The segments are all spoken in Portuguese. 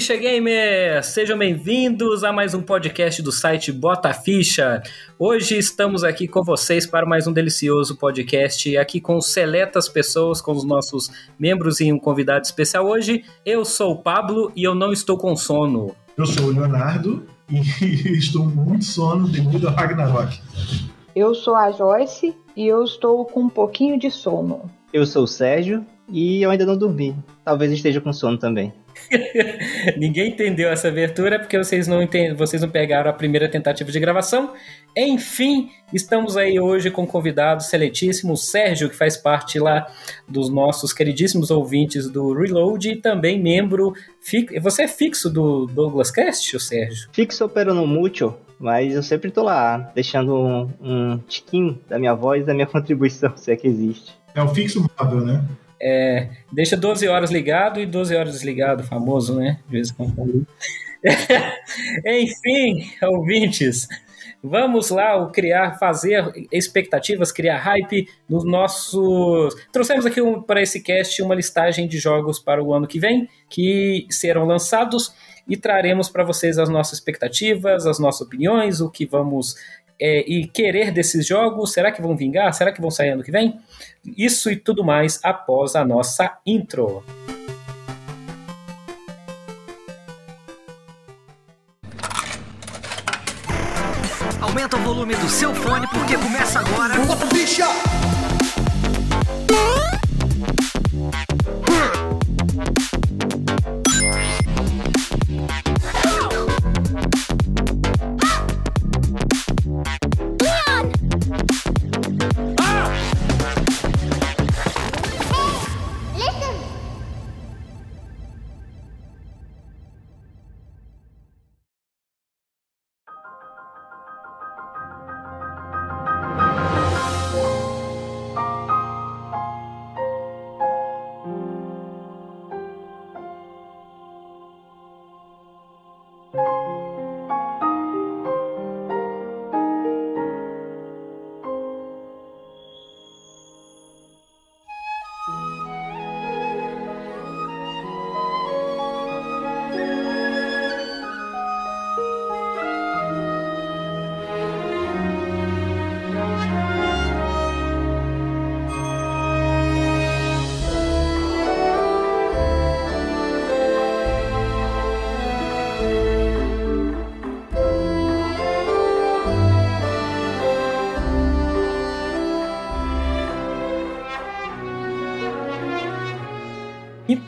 Ficha Gamer! Sejam bem-vindos a mais um podcast do site Bota Ficha. Hoje estamos aqui com vocês para mais um delicioso podcast, aqui com seletas pessoas, com os nossos membros e um convidado especial hoje. Eu sou o Pablo e eu não estou com sono. Eu sou o Leonardo e estou muito sono devido a Ragnarok. Eu sou a Joyce e eu estou com um pouquinho de sono. Eu sou o Sérgio e eu ainda não dormi. Talvez esteja com sono também. Ninguém entendeu essa abertura porque vocês não, entend... vocês não pegaram a primeira tentativa de gravação. Enfim, estamos aí hoje com um convidado seletíssimo, o Sérgio, que faz parte lá dos nossos queridíssimos ouvintes do Reload e também membro. Você é fixo do Douglas Cast, o Sérgio? Fixo pero no mucho, mas eu sempre tô lá, deixando um, um tiquinho da minha voz, da minha contribuição, se é que existe. É o fixo móvel, né? É, deixa 12 horas ligado e 12 horas desligado, famoso, né? De vez em quando. Enfim, ouvintes, vamos lá criar, fazer expectativas, criar hype nos nossos. Trouxemos aqui um, para esse cast uma listagem de jogos para o ano que vem que serão lançados e traremos para vocês as nossas expectativas, as nossas opiniões, o que vamos é, e querer desses jogos. Será que vão vingar? Será que vão sair ano que vem? Isso e tudo mais após a nossa intro. Aumenta o volume do seu fone porque começa agora. Bicha!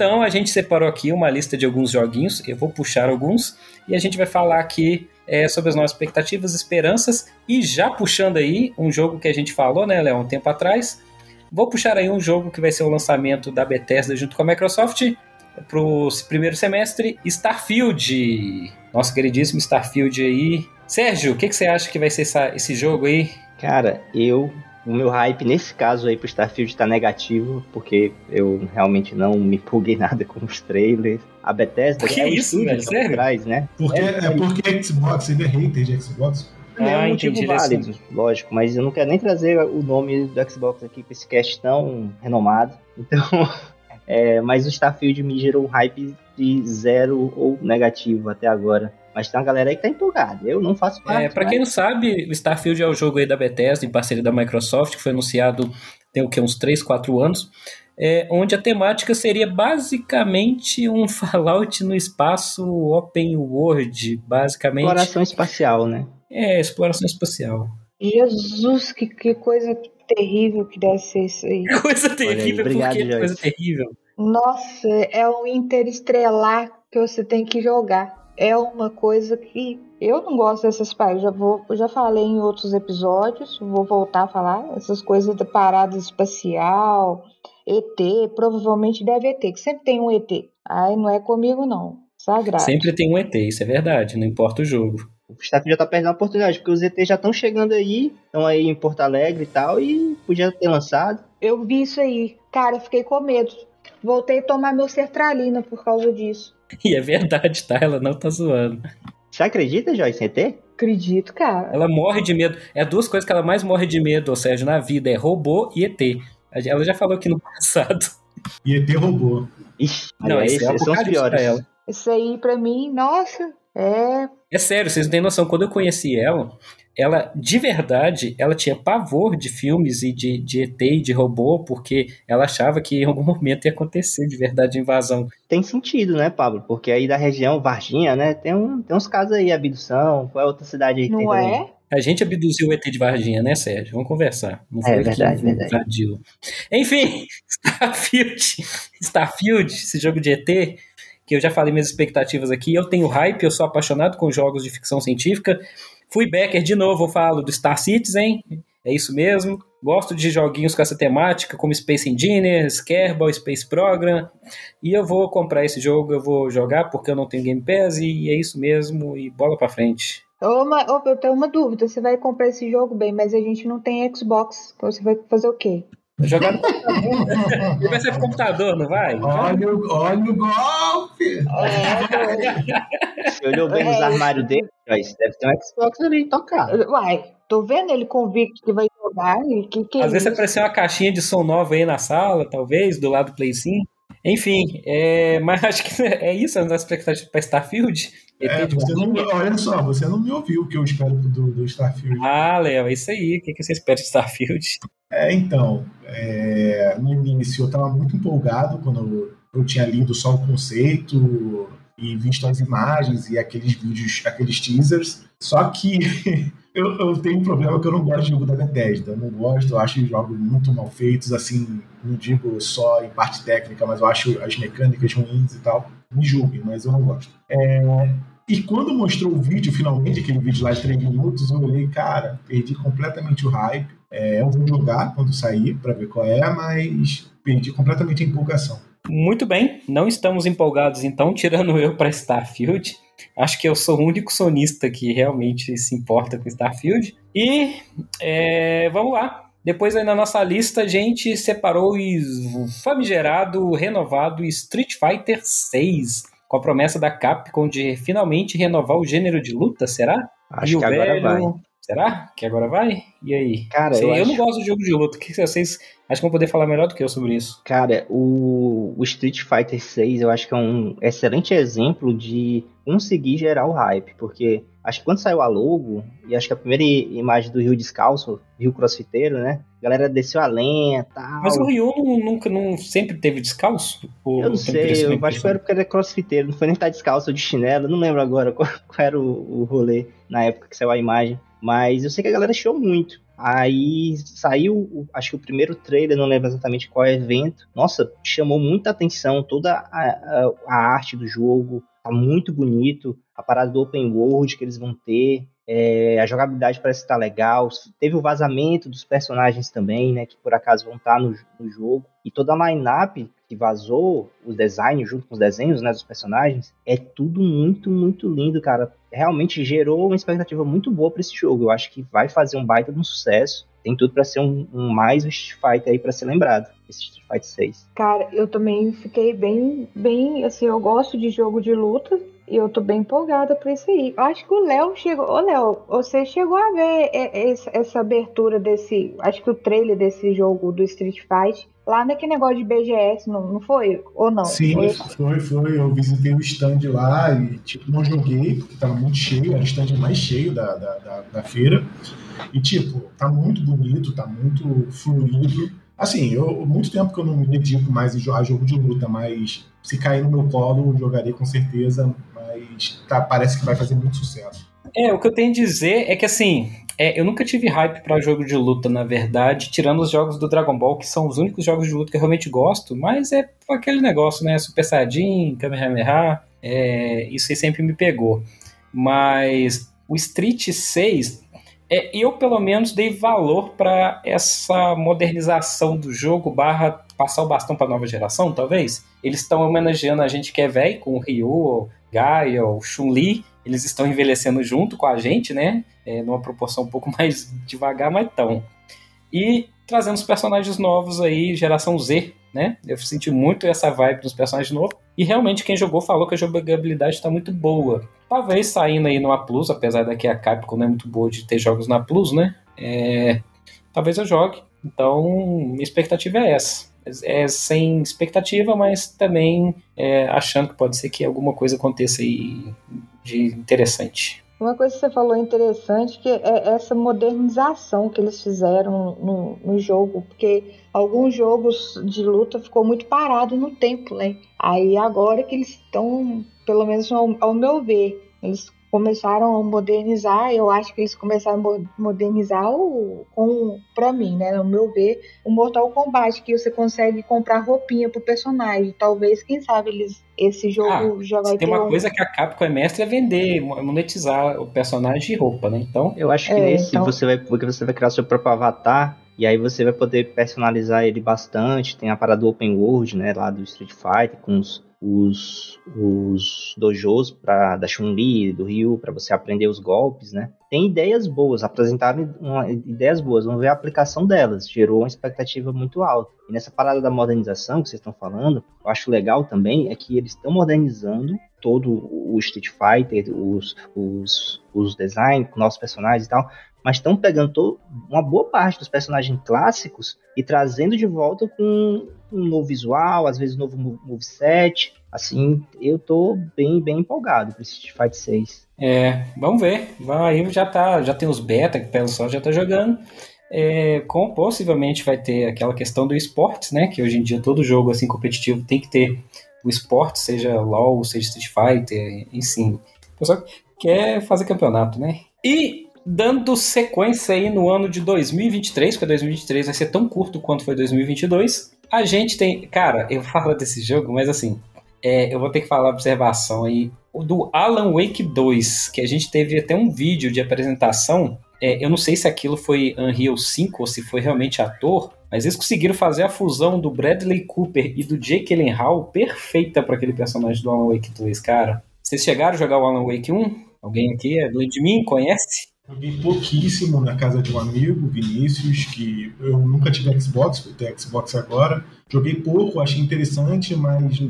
Então a gente separou aqui uma lista de alguns joguinhos, eu vou puxar alguns e a gente vai falar aqui é, sobre as nossas expectativas, esperanças e já puxando aí um jogo que a gente falou, né, Léo, um tempo atrás. Vou puxar aí um jogo que vai ser o lançamento da Bethesda junto com a Microsoft para o primeiro semestre, Starfield. Nosso queridíssimo Starfield aí. Sérgio, o que, que você acha que vai ser essa, esse jogo aí? Cara, eu o meu hype nesse caso aí pro Starfield tá negativo, porque eu realmente não me empolguei nada com os trailers. A Bethesda que é o isso, velho? por trás, né? Porque, É, é, porque Xbox, ele é hater de Xbox. Não é Ah, um motivo entendi, ele é válido, lógico, mas eu não quero nem trazer o nome do Xbox aqui pra esse cast tão renomado. Então, é, mas o Starfield me gerou um hype de zero ou negativo até agora. Mas tem uma galera aí que tá empolgada. Eu não faço parte. É, para quem não sabe, o Starfield é o jogo aí da Bethesda, em parceria da Microsoft, que foi anunciado tem o que, uns 3, 4 anos, é, onde a temática seria basicamente um Fallout no espaço open world, basicamente. Exploração espacial, né? É, exploração espacial. Jesus, que, que coisa terrível que deve ser isso aí. Coisa terrível, obrigado, porque é coisa terrível. Nossa, é um interestrelar que você tem que jogar. É uma coisa que eu não gosto dessas paradas. Já vou, eu já falei em outros episódios, vou voltar a falar essas coisas da parada espacial, ET, provavelmente deve ET, que sempre tem um ET. Ai, não é comigo não. Sagrado. Sempre tem um ET, isso é verdade, não importa o jogo. O Starfield já tá perdendo a oportunidade, porque os ET já estão chegando aí, estão aí em Porto Alegre e tal, e podia ter lançado. Eu vi isso aí. Cara, eu fiquei com medo. Voltei a tomar meu sertralina por causa disso. E é verdade, tá? Ela não tá zoando. Você acredita, Joyce, em ET? Acredito, cara. Ela morre de medo. É duas coisas que ela mais morre de medo, ou seja, na vida: é robô e ET. Ela já falou aqui no passado. E ET roubou. Ixi, Não, esse é são os apocalipse pra ela. Isso aí pra mim, nossa, é. É sério, vocês não têm noção. Quando eu conheci ela, ela, de verdade, ela tinha pavor de filmes e de, de ET e de robô, porque ela achava que em algum momento ia acontecer de verdade a invasão. Tem sentido, né, Pablo? Porque aí da região Varginha, né, tem, um, tem uns casos aí, abdução, qual é outra cidade aí que tem Não também? é? A gente abduziu o ET de Varginha, né, Sérgio? Vamos conversar. Não É, verdade, que verdade. invadiu. Enfim, Starfield. Starfield, esse jogo de ET, que eu já falei minhas expectativas aqui. Eu tenho hype, eu sou apaixonado com jogos de ficção científica. Fui backer de novo, eu falo do Star Citizen, é isso mesmo. Gosto de joguinhos com essa temática, como Space Engineers, Kerbal, Space Program. E eu vou comprar esse jogo, eu vou jogar porque eu não tenho Game Pass e é isso mesmo. E bola pra frente. Ô, ma- ô, eu tenho uma dúvida. Você vai comprar esse jogo bem, mas a gente não tem Xbox. Então você vai fazer o quê? Jogar no computador. Ele vai ser pro computador, não vai? Olha, o- olha o golpe! É, Você olhou bem nos É. armários dele, deve ter um Xbox ali tocado. Uai, tô vendo ele convicto que vai jogar. E que, que é Às vezes isso? apareceu uma caixinha de som nova aí na sala, talvez, do lado do Play 5. Enfim, é, mas acho que é isso a nossa expectativa para Starfield. É, não, olha só, você não me ouviu o que eu espero do, do Starfield. Ah, Léo, é isso aí. O que, que você espera de Starfield? É, então, é, no início eu estava muito empolgado quando eu, eu tinha lido só o conceito e visto as imagens e aqueles vídeos, aqueles teasers. Só que eu, eu tenho um problema que eu não gosto de jogo da Bethesda. Eu não gosto, eu acho os jogos muito mal feitos, assim, não digo só em parte técnica, mas eu acho as mecânicas ruins e tal. Me julguem, mas eu não gosto. É, e quando mostrou o vídeo, finalmente, aquele vídeo lá de 3 minutos, eu olhei, cara, perdi completamente o hype. É, eu vou jogar quando sair pra ver qual é, mas perdi completamente a empolgação. Muito bem, não estamos empolgados então, tirando eu para Starfield. Acho que eu sou o único sonista que realmente se importa com Starfield. E é, vamos lá. Depois aí na nossa lista a gente separou o famigerado, renovado Street Fighter 6, com a promessa da Capcom de finalmente renovar o gênero de luta, será? Acho e o que agora velho, vai. Será que agora vai? E aí? Cara, Sei, eu eu, não acho- gosto de jogo de luta. O que vocês acham que vão poder falar melhor do que eu sobre isso? Cara, o, o Street Fighter 6 eu acho que é um excelente exemplo de conseguir gerar o hype, porque acho que quando saiu a logo, e acho que a primeira imagem do Rio Descalço, Rio Crossfiteiro, né? A galera desceu a lenha tal. Mas o Ryu não- nunca não sempre teve descalço? Eu não sei, eu acho que era porque era crossfiteiro, não foi nem estar descalço ou de chinelo, não lembro agora qual, qual era o, o rolê na época que saiu a imagem. Mas eu sei que a galera chiou muito. Aí saiu, acho que o primeiro trailer, não lembro exatamente qual é evento. Nossa, chamou muita atenção toda a, a- a arte do jogo. Tá muito bonito. A parada do open world que eles vão ter. É, a jogabilidade parece estar legal. Teve o vazamento dos personagens também, né? Que por acaso vão estar no, no jogo. E toda a line-up que vazou, os designs junto com os desenhos né, dos personagens, é tudo muito, muito lindo, cara. Realmente gerou uma expectativa muito boa pra esse jogo. Eu acho que vai fazer um baita de um sucesso. Tem tudo pra ser um, um mais um Street Fighter aí pra ser lembrado. Esse Street Fighter 6. Cara, eu também fiquei bem, bem, assim, eu gosto de jogo de luta e eu tô bem empolgada pra isso aí. Eu acho que o Léo chegou, ô Léo, você chegou a ver essa, abertura desse, acho que o trailer desse jogo do Street Fight lá naquele negócio de BGS, não, não foi? Ou não? Sim, Foi- foi, foi. Eu visitei o stand lá e, tipo, não joguei, porque tava muito cheio, era o stand mais cheio da, da, da, da feira. E, tipo, tá muito bonito, tá muito fluido. Assim, eu muito tempo que eu não me dedico mais a jo- a jogo de luta, mas se cair no meu colo, eu jogarei com certeza, tá, parece que vai fazer muito sucesso. É, o que eu tenho a dizer é que assim, é, eu nunca tive hype pra jogo de luta, na verdade, tirando os jogos do Dragon Ball, que são os únicos jogos de luta que eu realmente gosto, mas é aquele negócio, né? Super Saiyajin, Kamehameha, é, isso aí sempre me pegou. Mas o Street 6, é, eu pelo menos dei valor pra essa modernização do jogo, barra passar o bastão pra nova geração, talvez. Eles estão homenageando a gente que é velho, com o Ryu, Gaia, o Chun-Li, eles estão envelhecendo junto com a gente, né? É, numa proporção um pouco mais devagar, mas tão. E trazendo os personagens novos aí, geração Z, né? Eu senti muito essa vibe dos personagens novos. E realmente quem jogou falou que a jogabilidade está muito boa. Talvez saindo aí numa Plus, apesar daqui a Capcom não é muito boa de ter jogos na Plus, né? É, talvez eu jogue. Então, minha expectativa é essa. é, sem expectativa, mas também é, achando que pode ser que alguma coisa aconteça aí de interessante. Uma coisa que você falou interessante que é essa modernização que eles fizeram no, no jogo, porque alguns jogos de luta ficou muito parado no tempo, né? Aí agora que eles estão, pelo menos ao, ao meu ver, eles começaram a modernizar, eu acho que eles começaram a modernizar o, com, pra mim, né, no meu ver, o Mortal Kombat, que você consegue comprar roupinha pro personagem. Talvez, quem sabe, eles esse jogo ah, já vai tem ter uma um... coisa que a Capcom é mestre é vender, monetizar o personagem de roupa, né? Então, eu acho que é, nesse então... você vai porque você vai criar seu próprio avatar e aí você vai poder personalizar ele bastante. Tem a parada do Open World, né, lá do Street Fighter com os os, os dojos pra, da Chun-Li, do Ryu, para você aprender os golpes, né? Tem ideias boas, apresentaram uma, ideias boas, vamos ver a aplicação delas. Gerou uma expectativa muito alta. Nessa parada da modernização que vocês estão falando, eu acho legal também é que eles estão modernizando todo o Street Fighter, os, os, os designs, nossos personagens e tal, mas estão pegando uma boa parte dos personagens clássicos e trazendo de volta com um novo visual, às vezes um novo moveset. Assim, eu tô bem, bem empolgado com esse Street Fighter 6. É, vamos ver. Aí já tá, já tem os beta que o pessoal já tá jogando. É, possivelmente vai ter aquela questão do esportes, né? Que hoje em dia todo jogo assim competitivo tem que ter o esporte, seja LoL, seja Street Fighter, enfim. O pessoal quer fazer campeonato, né? E dando sequência aí no ano de 2023, porque 2023 vai ser tão curto quanto foi 2022. A gente tem. Cara, eu falo desse jogo, mas assim. É, eu vou ter que falar observação aí. Do Alan Wake 2, que a gente teve até um vídeo de apresentação. É, eu não sei se aquilo foi Unreal 5 ou se foi realmente ator, mas eles conseguiram fazer a fusão do Bradley Cooper e do Jake Gyllenhaal perfeita para aquele personagem do Alan Wake 2, cara. Vocês chegaram a jogar o Alan Wake 1? Alguém aqui, além de mim, conhece? Joguei pouquíssimo na casa de um amigo, Vinícius, que eu nunca tive Xbox, eu tenho Xbox agora. Joguei pouco, achei interessante, mas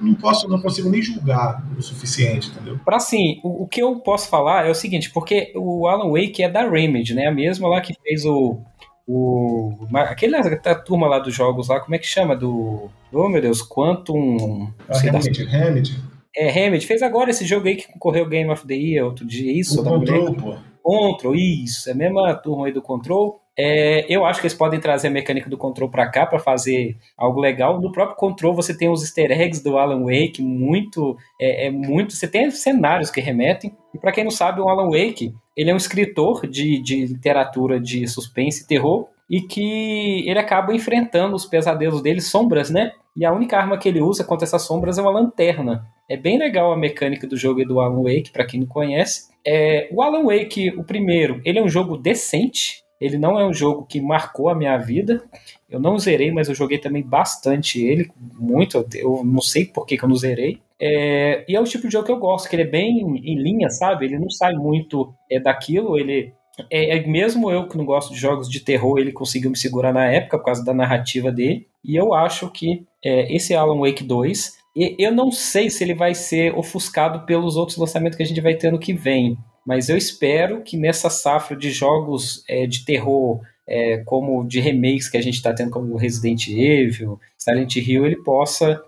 não posso, não consigo nem julgar o suficiente, entendeu? Para assim, o, o, que eu posso falar é o seguinte, porque o Alan Wake é da Remedy, né? A mesma lá que fez o o aquele a turma lá dos jogos lá, como é que chama do Oh meu Deus, Quantum, a Remedy, Remedy. É, Remedy fez agora esse jogo aí que concorreu Game of the Year outro dia, isso? O Control, pô. Control, isso. É a mesma turma aí do Control. É, eu acho que eles podem trazer a mecânica do Control para cá para fazer algo legal. No próprio Control você tem os easter eggs do Alan Wake, muito, é, é muito. Você tem cenários que remetem. E para quem não sabe, o Alan Wake ele é um escritor de, de literatura de suspense e terror e que ele acaba enfrentando os pesadelos dele, sombras, né? E a única arma que ele usa contra essas sombras é uma lanterna. É bem legal a mecânica do jogo e do Alan Wake, para quem não conhece. É, o Alan Wake, o primeiro, ele é um jogo decente. Ele não é um jogo que marcou a minha vida. Eu não zerei, mas eu joguei também bastante ele, muito. Eu não sei por que, que eu não zerei. É, e é o tipo de jogo que eu gosto, que ele é bem em linha, sabe? Ele não sai muito é, daquilo, ele é, é, mesmo eu que não gosto de jogos de terror, ele conseguiu me segurar na época por causa da narrativa dele. E eu acho que é, esse Alan Wake 2, eu não sei se ele vai ser ofuscado pelos outros lançamentos que a gente vai ter ano que vem. Mas eu espero que nessa safra de jogos é, de terror, é, como de remakes que a gente está tendo, como Resident Evil, Silent Hill, ele possa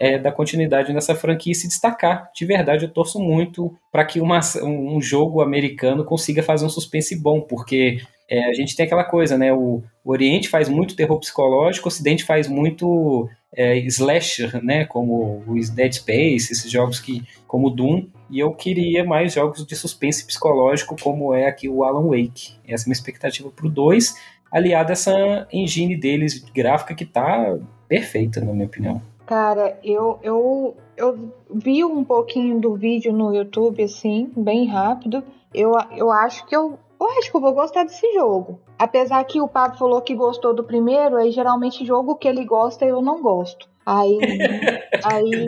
é, dar continuidade nessa franquia e se destacar. De verdade, eu torço muito para que uma, um jogo americano consiga fazer um suspense bom, porque é, a gente tem aquela coisa, né? O, o, Oriente faz muito terror psicológico, o Ocidente faz muito é, slasher, né? Como os Dead Space, esses jogos que, como Doom. E eu queria mais jogos de suspense psicológico, como é aqui o Alan Wake. Essa é uma expectativa para o 2, aliada a essa engine deles gráfica que tá perfeita, na minha opinião. Cara, eu, eu, eu vi um pouquinho do vídeo no YouTube, assim, bem rápido. Eu, eu acho que eu, eu acho que eu vou gostar desse jogo. Apesar que o Pablo falou que gostou do primeiro, aí geralmente jogo que ele gosta eu não gosto. Aí, aí,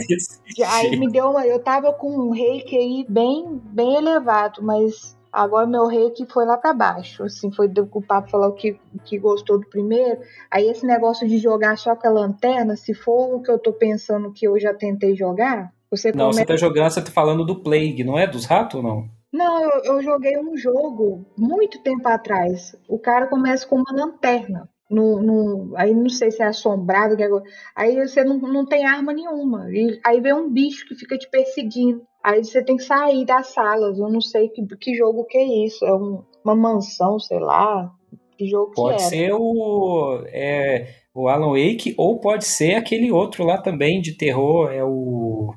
aí me deu uma. Eu tava com um reiki aí bem, bem elevado, mas Agora meu reiki foi lá para baixo. Assim, foi do o papo falou que, que gostou do primeiro. Aí esse negócio de jogar só com a lanterna, se for o que eu tô pensando que eu já tentei jogar, você Não, você tá jogando, você tá falando do Plague, não é? Dos ratos ou não? Não, eu, eu joguei um jogo muito tempo atrás. O cara começa com uma lanterna. No, no, aí não sei se é assombrado, que é, aí você não, não tem arma nenhuma. E, aí vem um bicho que fica te perseguindo. Aí você tem que sair das salas. Eu não sei que, que jogo que é isso. É um, uma mansão, sei lá. Que jogo Pode que é. ser o, é, o Alan Wake, ou pode ser aquele outro lá também de terror. É o.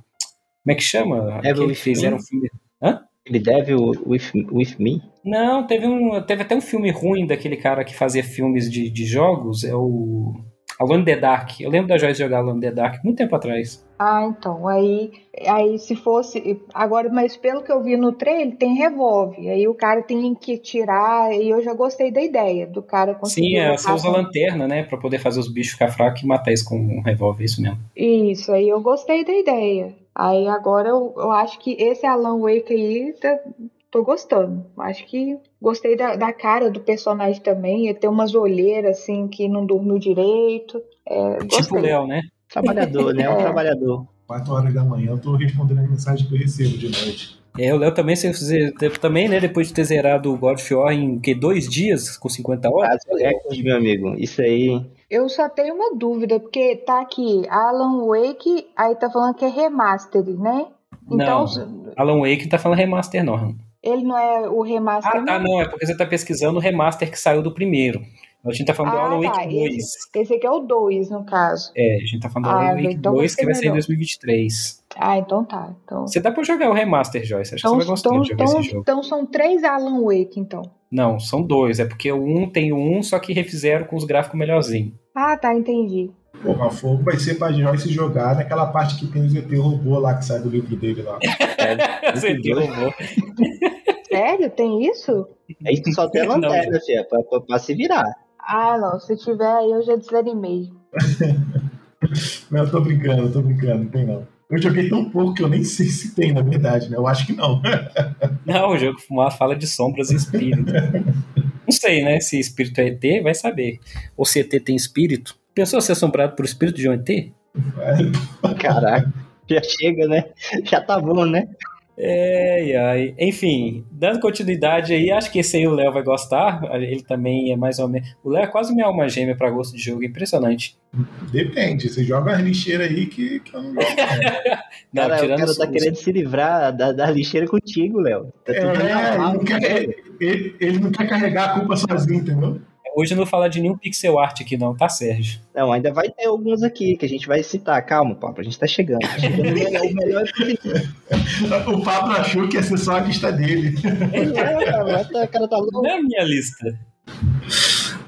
Como é que chama? With que fizeram Me? um filme. Hã? Ele deve o With, with Me? Não, teve, um, teve até um filme ruim daquele cara que fazia filmes de, de jogos. É o. Alone in the Dark. Eu lembro da Joyce jogar Alone in the Dark muito tempo atrás. Ah, então. Aí, aí se fosse. Agora, mas pelo que eu vi no trailer, tem revólver. Aí o cara tem que tirar. E eu já gostei da ideia do cara conseguir. Sim, é, você usa com- lanterna, né? Pra poder fazer os bichos ficar fracos e matar isso com um revólver, isso mesmo. Isso, aí eu gostei da ideia. Aí agora eu, eu acho que esse Alan Wake aí, tá- tô gostando. Acho que gostei da, da cara do personagem também. Ele tem umas olheiras assim que não dormiu direito. É, Tipo o. Léo, né? Trabalhador, né? É um É. trabalhador. 4 horas da manhã eu tô respondendo as mensagens que eu recebo de noite. É, o Léo também, você, você- também, né? Depois de ter zerado o God of War em que, dois dias, com 50 horas? Quase recorde, meu amigo. Isso aí. Eu só tenho uma dúvida, porque tá aqui Alan Wake, aí tá falando que é remaster, né? Então, Alan Wake tá falando remaster, não. ele não é o remaster. Ah, tá, não. É porque você tá pesquisando o remaster que saiu do primeiro. A gente tá falando do Ah, Alan tá, Wake 2. esse, esse aqui é o 2, no caso. É, a gente tá falando do Ah, Alan Wake então vai 2 ser que vai sair em melhor. 2023. Ah, então tá. Então, Você dá pra jogar o remaster, Joyce. Acho que então, você vai gostar então, de jogar então, esse jogo. então são três Alan Wake, então. Não, são dois. É porque o um tem o um, só que refizeram com os gráficos melhorzinhos. Ah, tá, entendi. Porra, fogo vai ser pra Joyce jogar naquela parte que tem o ZT robô lá que sai do livro dele lá. Você muito doido. derrubou. Sério? Tem isso? Aí tu só tem lanterna, filha, pra, pra, pra se virar. Ah, não. Se tiver aí, eu já desanimei. Não, eu tô brincando, eu tô brincando, não tem não. Eu joguei tão pouco que eu nem sei se tem, na verdade, né? Eu acho que não. Não, o jogo Fumar fala de sombras e espírito. Não sei, né? Se espírito é ET, vai saber. Ou se ET tem espírito. Pensou ser assombrado por espírito de um ET? Caraca. Já chega, né? Já tá bom, né? É, ai. Enfim, dando continuidade aí, acho que esse aí o Léo vai gostar. Ele também é mais ou menos. O Léo é quase minha alma gêmea pra gosto de jogo, impressionante. Depende, você joga as lixeiras aí que, que eu não gosto. não. Não, cara, o cara tá querendo se livrar da, da lixeira contigo, Léo. Tá É, ele não, quer, ele, ele não quer carregar a culpa sozinho, entendeu? Hoje eu não vou falar de nenhum pixel art aqui, não, tá, Sérgio? Não, ainda vai ter alguns aqui que a gente vai citar. Calma, papo, a gente tá chegando. Tá chegando o melhor, o melhor episódio. O Pablo achou que ia ser só a lista dele. É, cara, o cara tá louco. Não é a minha lista.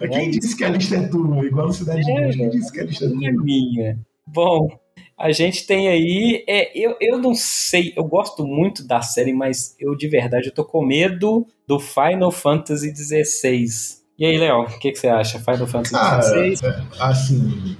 Quem disse que a lista é tua? Igual no Cidade de Deus, quem disse que a lista é Não é tua? minha. Bom, a gente tem aí. É, eu, eu não sei, eu gosto muito da série, mas eu de verdade eu tô com medo do Final Fantasy XVI. E aí, Léo, o que, que você acha? Final Fantasy Cara, XVI? é, assim,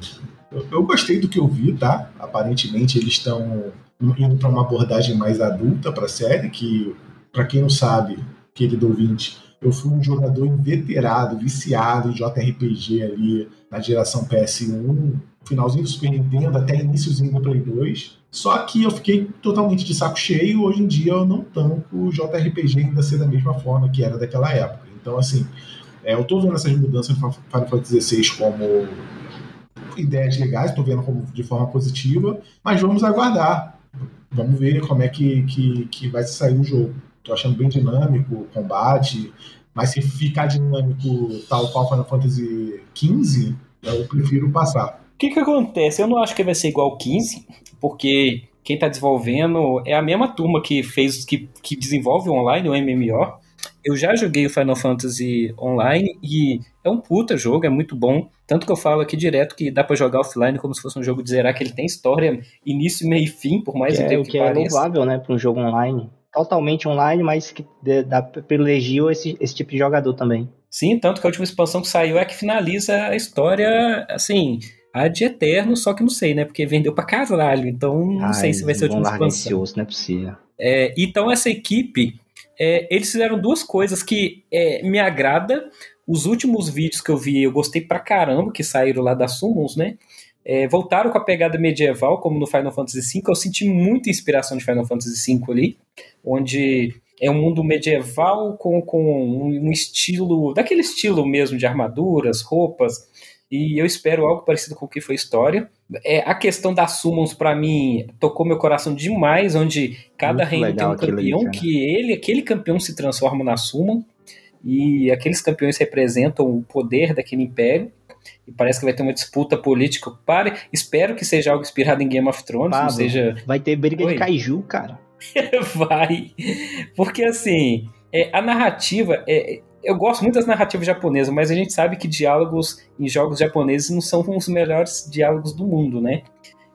eu, eu gostei do que eu vi, tá? Aparentemente eles estão indo para uma abordagem mais adulta para a série, que, para quem não sabe, querido ouvinte, eu fui um jogador inveterado, viciado em JRPG ali na geração PS1, finalzinho do Super Nintendo até iníciozinho do Play 2. Só que eu fiquei totalmente de saco cheio. Hoje em dia eu não tanco o JRPG ainda ser da mesma forma que era daquela época. Então, assim, é, eu tô vendo essas mudanças no Final Fantasy XVI como ideias legais, tô vendo como de forma positiva, mas vamos aguardar. Vamos ver como é que, que, que vai sair o jogo. Tô achando bem dinâmico o combate, mas se ficar dinâmico tal qual Final Fantasy XV, eu prefiro passar. O que, que acontece? Eu não acho que vai ser igual 15, porque quem tá desenvolvendo é a mesma turma que fez, que, que desenvolve online, o MMO. Eu já joguei o Final Fantasy Online e é um puta jogo, é muito bom. Tanto que eu falo aqui direto que dá pra jogar offline como se fosse um jogo de zerar, que ele tem história, início, meio e fim, por mais Que é, que, que é louvável, né, para um jogo online. Totalmente online, mas que dá, privilegia esse, esse tipo de jogador também. Sim, tanto que a última expansão que saiu é que finaliza a história, assim, a de eterno, só que não sei, né? Porque vendeu pra caralho, então não sei Ai, se vai ser a última expansão. osso, não é possível. É, então essa equipe, é, eles fizeram duas coisas que é, me agrada. Os últimos vídeos que eu vi, eu gostei pra caramba, que saíram lá da Summons, né? É, voltaram com a pegada medieval, como no Final Fantasy V. Eu senti muita inspiração de Final Fantasy V ali, onde é um mundo medieval com, com um, um estilo, daquele estilo mesmo de armaduras, roupas. e eu espero algo parecido com o que foi história. É, a questão das summons, para mim, tocou meu coração demais, onde cada Muito reino tem um campeão, cara. que ele, aquele campeão se transforma na summon, e aqueles campeões representam o poder daquele império. E parece que vai ter uma disputa política. Para, espero que seja algo inspirado em Game of Thrones, Pablo, seja Vai ter briga Oi. de kaiju, cara. vai. Porque assim, é, a narrativa. É, eu gosto muito das narrativas japonesas, mas a gente sabe que diálogos em jogos japoneses não são os melhores diálogos do mundo, né?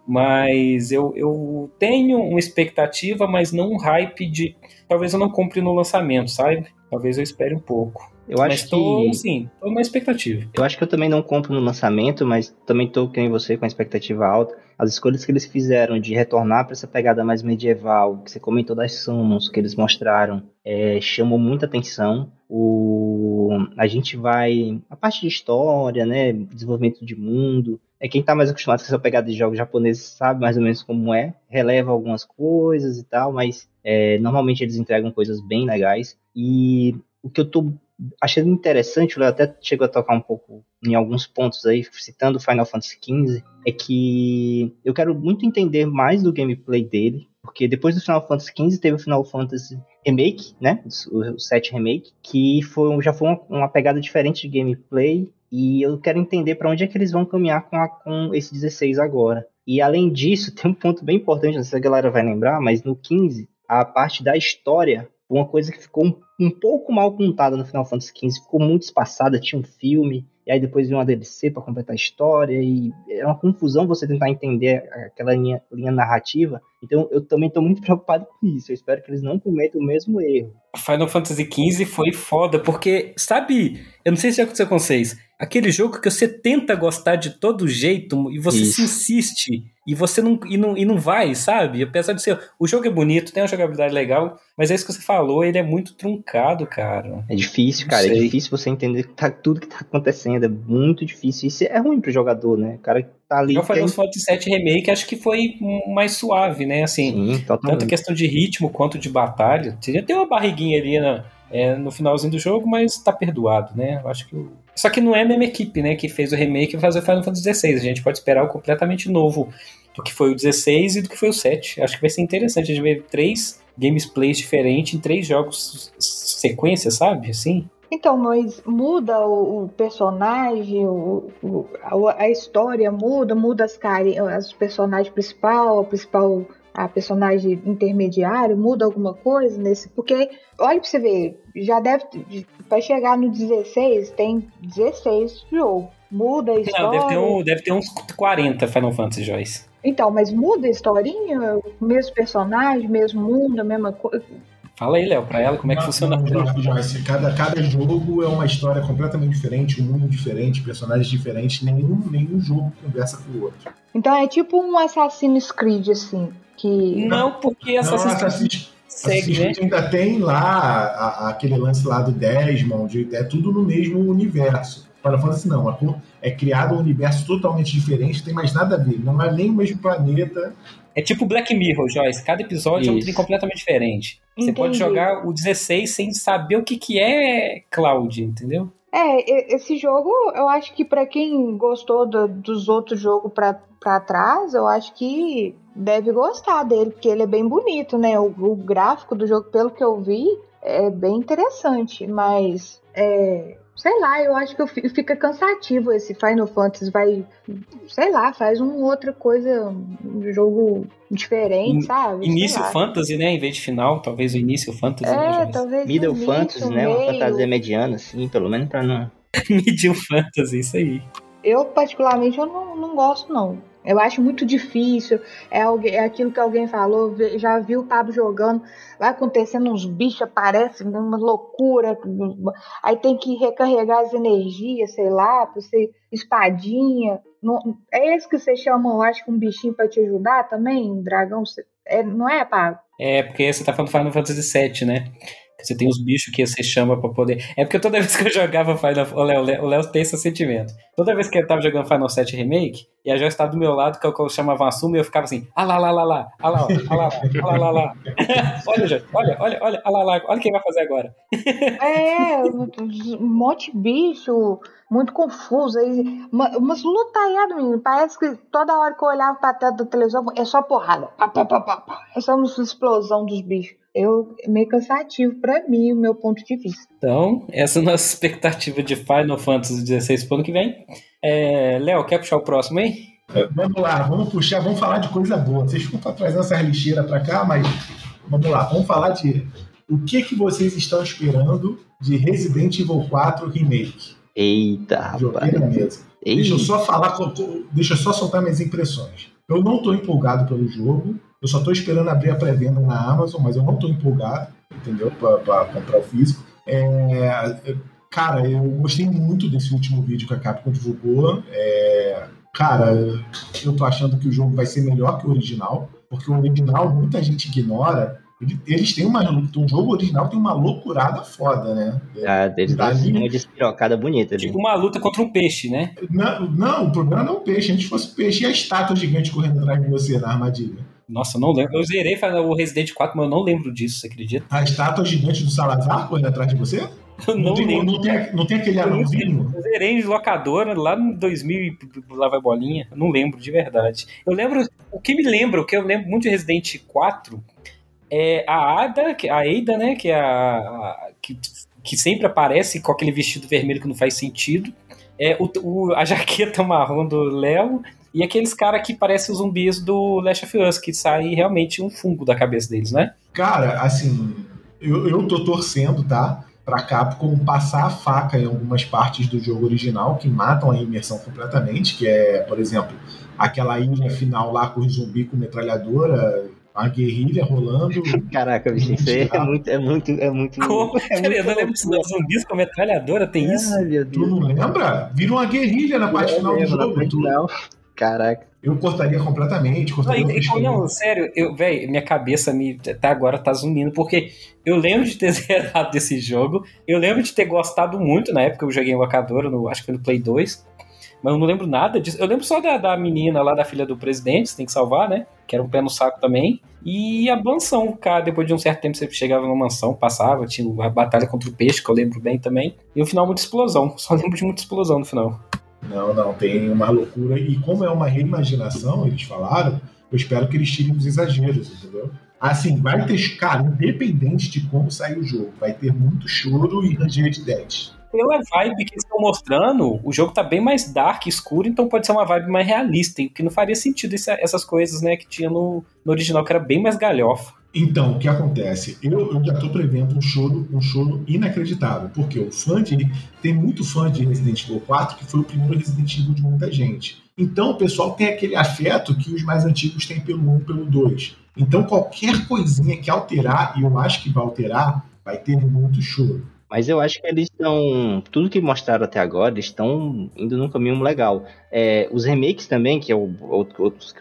Mas eu, eu tenho uma expectativa, mas não um hype de. Talvez eu não compre no lançamento, sabe? Talvez eu espere um pouco. Eu mas acho tô, que. sim, tô na expectativa. Eu acho que eu também não compro no lançamento, mas também tô que nem você com a expectativa alta. As escolhas que eles fizeram de retornar para essa pegada mais medieval, que você comentou das summons que eles mostraram, é, chamou muita atenção. O, a gente vai. A parte de história, né? Desenvolvimento de mundo. É quem tá mais acostumado com essa pegada de jogos japoneses sabe mais ou menos como é. Releva algumas coisas e tal, mas é, normalmente eles entregam coisas bem legais. E o que eu tô achando interessante, o até chegou a tocar um pouco em alguns pontos aí, citando Final Fantasy XV, é que eu quero muito entender mais do gameplay dele, porque depois do Final Fantasy XV teve o Final Fantasy Remake, né, o 7 Remake, que foi, já foi uma, uma pegada diferente de gameplay, e eu quero entender para onde é que eles vão caminhar com, a, com esse 16 agora. E além disso, tem um ponto bem importante, não sei se a galera vai lembrar, mas no 15, a parte da história uma coisa que ficou um, um, pouco mal contada no Final Fantasy XV, ficou muito espaçada, tinha um filme, e aí depois veio uma DLC para completar a história, e é uma confusão você tentar entender aquela linha, linha narrativa. Então eu também estou muito preocupado com isso, eu espero que eles não cometam o mesmo erro. Final Fantasy XV foi foda, porque, sabe, eu não sei se já aconteceu com vocês, aquele jogo que você tenta gostar de todo jeito e você Isso. se insiste e você não e, não e não vai, sabe? Apesar de ser. O jogo é bonito, tem uma jogabilidade legal, mas é isso que você falou, ele é muito truncado, cara. É difícil, cara. É difícil você entender que tá, tudo que tá acontecendo. É muito difícil. Isso é ruim pro jogador, né? O cara que tá ali. Já o Final quer- Fantasy VII Remake acho que foi mais suave, né? Assim, Sim, tanto a questão de ritmo quanto de batalha. Você já tem uma barriguinha ali na- é, no finalzinho do jogo, mas tá perdoado, né? Eu acho que o... Só que não é a mesma equipe, né, que fez o remake e fazer o Final Fantasy XVI. A gente pode esperar algo completamente novo do que foi o 16 e do que foi o 7. Acho que vai ser interessante a gente ver três gameplays diferentes em três jogos sequência, sabe? Assim. Então, mas muda o, o personagem, o, o- a, a história muda, muda as cari as personagens principal, a principal, a personagem intermediário, muda alguma coisa nesse, porque olha pra você ver, já deve vai chegar no 16, tem 16 jogo. Muda a história. Não, deve ter, um, deve ter uns 40 Final Fantasy Joyce. Então, mas muda a historinha, o mesmo personagem, mesmo mundo, a mesma coisa. Fala aí, Léo, pra ela como é que Não, funciona. não, Joyce, Joyce, cada, cada jogo é uma história completamente diferente, um mundo diferente, personagens diferentes, nenhum, nenhum jogo conversa com o outro. Então é tipo um Assassin's Creed, assim, que... Não, porque Não, Assassin's Creed Assassin's, segue, Assassin's né? Ainda tem lá a- a- aquele lance lá do Desmond, é tudo no mesmo universo. Final Fantasy não, é é criado um universo totalmente diferente, não tem mais nada a ver, não é nem o mesmo planeta. É tipo Black Mirror, Joyce. Cada episódio é um Isso. trem completamente diferente. Você pode Entendi. jogar o 16 sem saber o que, que é Cloud, entendeu? É, esse jogo, eu acho que pra quem gostou do- dos outros jogos pra trás, eu acho que deve gostar dele, porque ele é bem bonito, né? O, o gráfico do jogo, pelo que eu vi, é bem interessante, mas é, sei lá, eu acho que eu fi- fica cansativo esse Final Fantasy, vai, sei lá, faz uma outra coisa, um jogo diferente, In- sabe? Início fantasy, né? Em vez de final, talvez o início fantasy. né, É, Joyce? talvez Middle início, Fantasy, né? Uma meio. fantasia mediana, assim, pelo menos pra não. Medium fantasy, isso aí. Eu, particularmente, eu não, não gosto, não. Eu acho muito difícil. É, alguém, é aquilo que alguém falou. Já viu o Pablo jogando, vai acontecendo uns bichos, aparecem, uma loucura. Aí tem que recarregar as energias, sei lá, pra você. Espadinha. Não, é esse que você chama, eu acho um bichinho pra te ajudar também? Dragão? Você- É, não é, Pablo? É, porque você tá falando Final Fantasy VII, né? Você tem os bichos que você chama pra poder. É porque toda vez que eu jogava Final o Léo, o Léo tem esse sentimento. Toda vez que eu tava jogando Final 7 Remake, e a Joyce estava do meu lado, que eu, chamava Asuma, e eu ficava assim, ah lá, lá, lá, lá, ah lá, ah lá, ah lá, lá, lá. olha, olha, olha, olha, ah lá, lá, olha o que vai fazer agora. É, um monte de bicho, muito confuso. Aí, uma, umas lutaiadas, menino. Parece que toda hora que eu olhava pra tela da televisão é só porrada. Pá, pá, pá, pá, pá. É só uma explosão dos bichos. Eu meio cansativo pra mim, o meu ponto de vista. Então, essa é a nossa expectativa de Final Fantasy XVI pro ano que vem. É, Léo, quer puxar o próximo aí? É, vamos lá, vamos puxar, vamos falar de coisa boa. Vocês ficam trazendo essa lixeira pra cá, mas vamos lá, vamos falar de o que, que vocês estão esperando de Resident Evil 4 Remake. Eita, rapaz. na mesa. Deixa eu só falar, deixa eu só soltar minhas impressões. Eu não estou empolgado pelo jogo, eu só estou esperando abrir a pré-venda na Amazon, mas eu não estou empolgado, entendeu? Para comprar o físico. É, cara, eu gostei muito desse último vídeo que a Capcom divulgou. É, cara, eu tô achando que o jogo vai ser melhor que o original, porque o original muita gente ignora eles têm uma. Um jogo original tem uma loucurada foda, né? Ah, eles têm uma despirocada bonita ali. Tipo uma luta contra um peixe, né? Não, não, o problema não é o peixe. A gente fosse peixe e a estátua gigante correndo atrás de você na armadilha. Nossa, não lembro. Eu zerei o Resident 4, mas eu não lembro disso, você acredita? A estátua gigante do Salazar correndo atrás de você? Eu não, não, tem, lembro. Não tem, não tem aquele anãozinho? Eu zerei em locadora lá no 2000 e lá vai bolinha. Eu não lembro de verdade. Eu lembro. O que me lembra, o que eu lembro muito de Resident 4 é a Ada, a Ada, né, que é a, a que, que sempre aparece com aquele vestido vermelho que não faz sentido. É o, o a jaqueta marrom do Léo e aqueles caras que parecem os zumbis do Last of Us, que sai realmente um fungo da cabeça deles, né? Cara, assim, eu, eu tô torcendo, tá? Pra Capcom passar a faca em algumas partes do jogo original que matam a imersão completamente, que é, por exemplo, aquela ilha final lá com o zumbi com metralhadora a guerrilha rolando. Caraca, bicho, isso aí é muito, é muito, é muito. Como? É muito eu não lembro se zumbis com metralhadora tem isso. Ai, meu Deus. Tu não lembra? Vira uma guerrilha na parte final do jogo. Tu... Caraca. Eu cortaria completamente. Cortaria não, não, sério, eu, velho, minha cabeça me, até agora tá zunindo, porque eu lembro de ter zerado desse jogo, eu lembro de ter gostado muito na época, eu joguei em locadora, no, acho que foi no Play 2, mas eu não lembro nada disso. Eu lembro só da, da menina lá, da filha do presidente, você tem que salvar, né? Que era um pé no saco também. E a mansão, cara, depois de um certo tempo você chegava numa mansão, passava, tinha a batalha contra o peixe, que eu lembro bem também. E o final, muita explosão. Só lembro de muita explosão no final. Não, não, tem uma loucura. E como é uma reimaginação, eles falaram, eu espero que eles tirem os exageros, entendeu? Assim, vai ter, cara, independente de como sair o jogo, vai ter muito choro e ranger de dentes pela vibe que eles estão mostrando, o jogo tá bem mais dark, escuro, então pode ser uma vibe mais realista, que não faria sentido essa, essas coisas, né, que tinha no, no, original, que era bem mais galhofa. Então, o que acontece? Eu, eu já tô prevendo um choro, um choro inacreditável, porque o fã de, tem muito fã de Resident Evil 4, que foi o primeiro Resident Evil de muita gente. Então o pessoal tem aquele afeto que os mais antigos têm pelo 1 pelo 2. Então qualquer coisinha que alterar, e eu acho que vai alterar, vai ter muito choro. Mas eu acho que eles estão. Tudo que mostraram até agora, eles estão indo num caminho legal. É, os remakes também, que é o, o,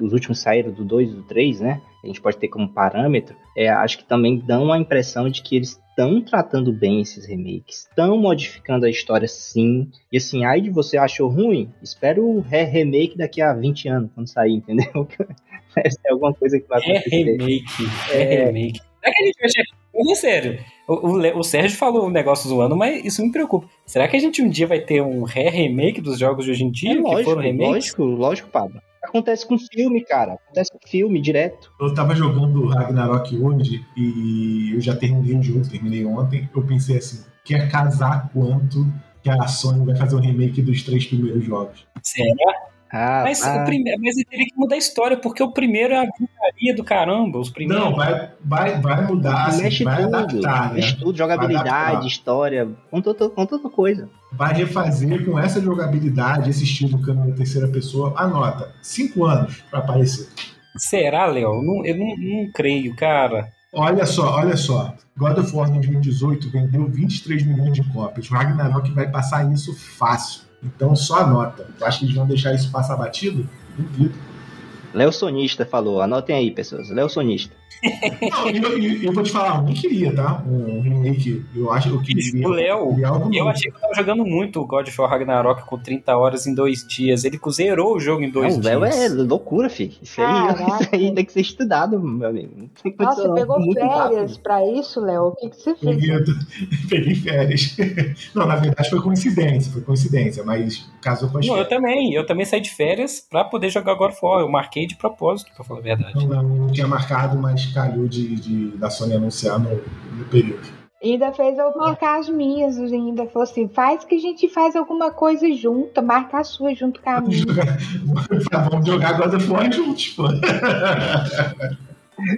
os últimos saíram do 2 e do 3, né? A gente pode ter como parâmetro. É, acho que também dão a impressão de que eles estão tratando bem esses remakes, estão modificando a história sim. E assim, aí de você achou ruim, espera o re remake daqui a 20 anos, quando sair, entendeu? Ser alguma coisa que vai acontecer. É remake, é, é remake. Será que a gente vai Mas, sério, o, o, o, Sérgio falou um negócio zoando, mas isso me preocupa. Será que a gente um dia vai ter um re-remake dos jogos de hoje em dia? É lógico, que foram remakes? lógico, lógico, Pablo. Acontece com filme, cara. Acontece com filme direto. Eu tava jogando Ragnarok hoje e eu já terminei o jogo, terminei ontem. Eu pensei assim, quer casar quanto que a Sony vai fazer um remake dos três primeiros jogos? Será? Ah, mas, ah. O primeiro, mas ele teria que mudar a história, porque o primeiro é a gritaria do caramba. Os primeiros... Não, vai, vai, vai mudar, assim, mexe vai tudo, adaptar. Mexe né? tudo, jogabilidade, história, com toda, com toda coisa. Vai refazer com essa jogabilidade, esse estilo câmera terceira pessoa. Anota, cinco anos para aparecer. Será, Léo? Não, eu não, não creio, cara. Olha só, olha só. God of War 2018 vendeu 23 milhões de cópias. O Ragnarok vai passar isso fácil. Então só anota. Tu acha que eles vão deixar isso passar batido? Duvido. Léo Sonista falou, anotem aí, pessoas. Léo Sonista. Não, eu, eu, eu vou te falar, eu nem queria, tá? Um remake. Eu acho que eu queria. O Léo, eu achei que eu tava jogando muito o God of War Ragnarok com 30 horas em dois dias. Ele zerou o jogo em dois Não, o dias. Léo é loucura, filho. Isso aí, isso aí tem que ser estudado, meu amigo. Nossa, você pegou muito férias rápido. pra isso, Léo? O que, que você fez? Peguei, peguei férias. Não, na verdade foi coincidência, foi coincidência, mas casou com as Não, eu também. Eu também saí de férias pra poder jogar God of War. Eu marquei de propósito, pra falar a verdade. Não, não, não tinha marcado, mas calhou de, de- da Sony anunciar no, no período. E ainda fez eu marcar as minhas, ainda falou assim, faz que a gente faz alguma coisa junta, marca a sua junto com a minha. Vamos jogar God of War juntos, pô.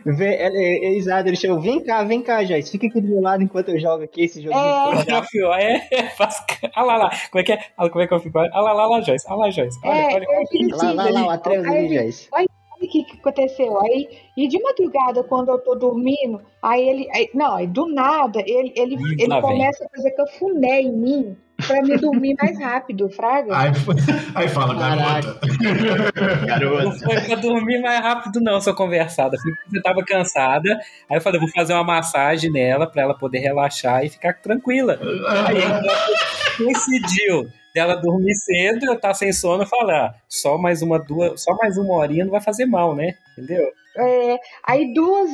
Vê, ele, é, exato, ele chegou, vem cá, vem cá, Joyce, fica aqui do meu lado enquanto eu jogo aqui esse joguinho. É. Ah, fio, é, faz... Ah lá, lá. Como é que é? Ah, como é que eu fico? Ah lá, lá, lá, Joyce. Ah lá, Joyce. Olha, É, olha, olha. digo Lá, lá, lá, o Atreus Aí, ali, Joyce. Olha o que, que aconteceu. Aí, e de madrugada, quando eu tô dormindo, aí ele. aí- não, aí do nada, ele, ele, Ih, ele lá vem. começa a fazer cafuné em mim pra me dormir mais rápido, Fraga. Aí, aí fala, garota. Não Garoto. foi pra dormir mais rápido, não, sua conversada. Foi porque você tava cansada. Aí eu falei, vou fazer uma massagem nela pra ela poder relaxar e ficar tranquila. Aí coincidiu dela dormir cedo, eu tá sem sono, eu falei, ah, só mais uma duas, só mais uma horinha não vai fazer mal, né? Entendeu? É, aí duas,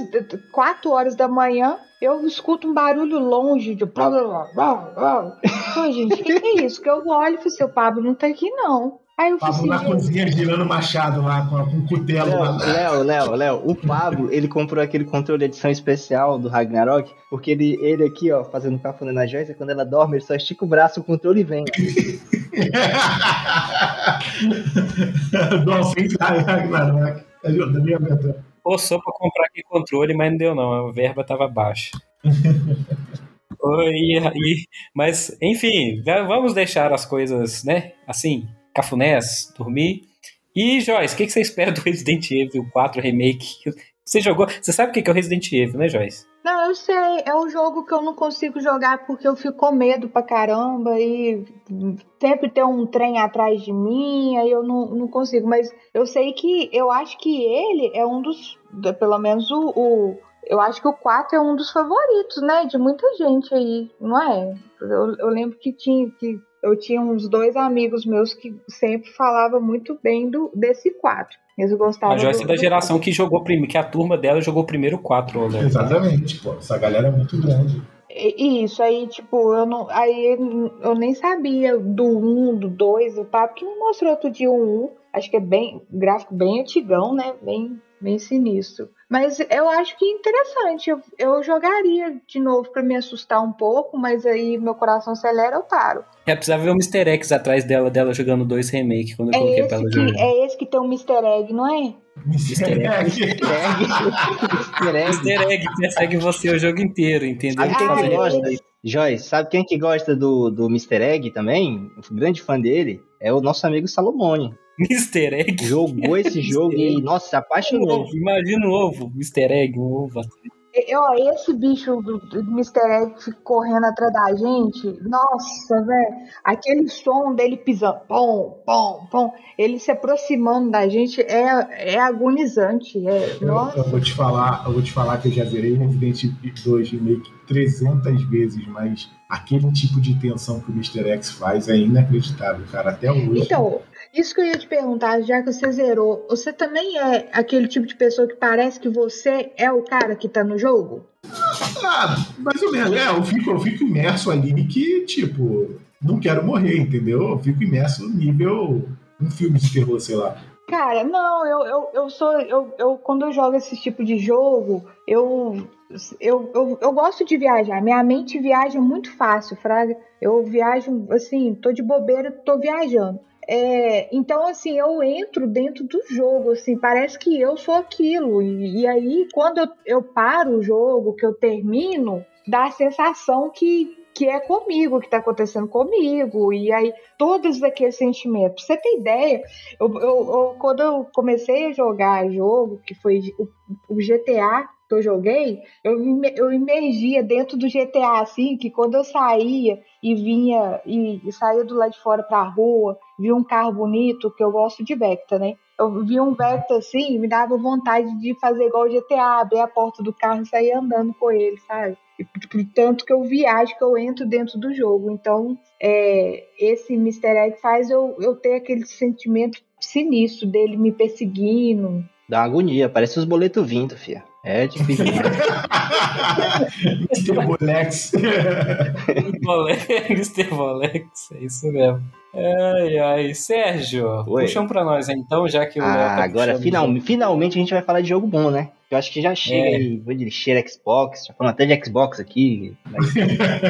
quatro horas da manhã, eu escuto um barulho longe de. blá, blá, blá, blá, gente, o que, que é isso? Que eu olho e falei, seu Pablo não tá aqui, não. Aí eu falei Pablo na assim, gente, cozinha girando o machado lá com, com o cutelo lá. Léo, Léo, Léo, o Pablo, ele comprou aquele controle de edição especial do Ragnarok, porque ele, ele aqui, ó, fazendo cafuné na Joyce, quando ela dorme, ele só estica o braço, o controle vem. Dolphins Ragnarok. Ajuda, me aguenta. Forçou pra comprar aquele controle, mas não deu não, a verba tava baixa. Oi, e- mas, enfim, va- vamos deixar as coisas, né, assim, cafunés, dormir. E, Joyce, o que, que você espera do Resident Evil 4 Remake? Você jogou? Você sabe o que é o Resident Evil, né, Joyce? Não, eu sei, é um jogo que eu não consigo jogar porque eu fico com medo pra caramba e sempre tem um trem atrás de mim, aí eu não, não consigo. Mas eu sei que eu acho que ele é um dos, pelo menos o, o- eu acho que o 4 é um dos favoritos, né, de muita gente aí, não é? Eu, eu lembro que tinha que eu tinha uns dois amigos meus que sempre falavam muito bem do desse 4. Eles gostavam A Joyce do- é da geração que jogou primeiro, que a turma dela jogou primeiro o 4, Léo. Exatamente, pô. Essa galera é muito grande. E- Isso, aí, tipo, eu não. Aí eu nem sabia do 1, do 2, o papo que me mostrou outro dia o 1. Acho que é bem. Gráfico bem antigão, né? Bem, bem sinistro. Mas eu acho que é interessante. Eu, eu jogaria de novo pra me assustar um pouco, mas aí meu coração acelera, eu paro. É, precisava ver o Mr. X atrás dela, dela jogando dois remake quando eu coloquei É pra esse, ela que, jogar. é esse que tem um Mr. Egg, não é? Mr. Mr. Egg. Mr. Egg persegue você o jogo inteiro, entendeu? Sabe quem Ah, que é. gosta? Joyce, sabe quem que gosta do, do Mr. Egg também? Um grande fã dele é o nosso amigo Salomone. Mr. Egg. Jogou esse jogo e, nossa, se Um apaixonou. ovo, imagina um ovo, Mr. Egg, um ovo. E, Ó, esse bicho do, do Mr. Egg que correndo atrás da gente, nossa, velho, aquele som dele pisando, pom, pom, pom, ele se aproximando da gente é, é agonizante. É, Eu, nossa, eu vou te falar, eu vou te falar que eu já zerei Resident Evil 2 Remake 300 vezes, mas aquele tipo de tensão que o Mr. X faz é inacreditável, cara, até hoje. Então, isso que eu ia te perguntar, já que você zerou, você também é aquele tipo de pessoa que parece que você é o cara que tá no jogo? Ah, mais ou menos, é, eu fico, eu fico imerso ali que, tipo, não quero morrer, entendeu? Eu fico imerso no nível um filme de terror, sei lá. Cara, não, eu, eu, eu sou. Eu, eu, quando eu jogo esse tipo de jogo, eu, eu, eu, eu gosto de viajar. Minha mente viaja muito fácil, Fraga. Eu viajo, assim, tô de bobeira, tô viajando. É, então, assim, eu entro dentro do jogo, assim, parece que eu sou aquilo. E, e aí, quando eu, eu paro o jogo, que eu termino, dá a sensação que, que é comigo, que tá acontecendo comigo. E aí, todos aqueles sentimentos. Você ter ideia, eu, eu- eu- quando eu comecei a jogar jogo, que foi o, o GTA que eu joguei, eu, eu imergia dentro do GTA, assim, que quando eu saía e vinha, e, e saía do lado de fora pra rua, via um carro bonito, que eu gosto de Vecta, né? eu vi um Vector assim, me dava vontade de fazer igual o GTA, abrir a porta do carro e sair andando com ele, sabe? Tipo, Tanto que eu viajo, que eu entro dentro do jogo. Então, é, esse Mr. Egg faz eu, eu ter aquele sentimento sinistro dele me perseguindo. Dá agonia, parece os boletos vindo, fia. É difícil. Mr. Bolex. Volex, Mr. Volex, é isso mesmo. Ai, ai. Sérgio, Oi. puxa um pra nós então, já que o Léo Ah, tá agora final, finalmente a gente vai falar de jogo bom, né? Eu acho que já chega É. aí, vou dizer, cheira Xbox, já falando até de Xbox aqui, mas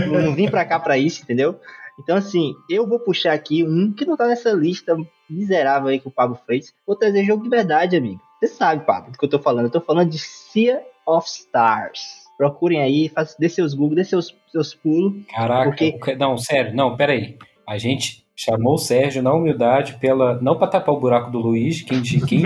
não não vim pra cá pra isso, entendeu? Então, assim, eu vou puxar aqui um que não tá nessa lista miserável aí que o Pablo fez. Vou trazer jogo de verdade, amigo. Você sabe, Pablo, do que eu tô falando. Eu tô falando de Sea of Stars. Procurem aí, faz, dê seus Google, dê seus, seus pulos. Caraca, Porque- não, sério, não, peraí. A gente chamou o Sérgio na humildade pela. Não pra tapar o buraco do Luiz, quem, de- quem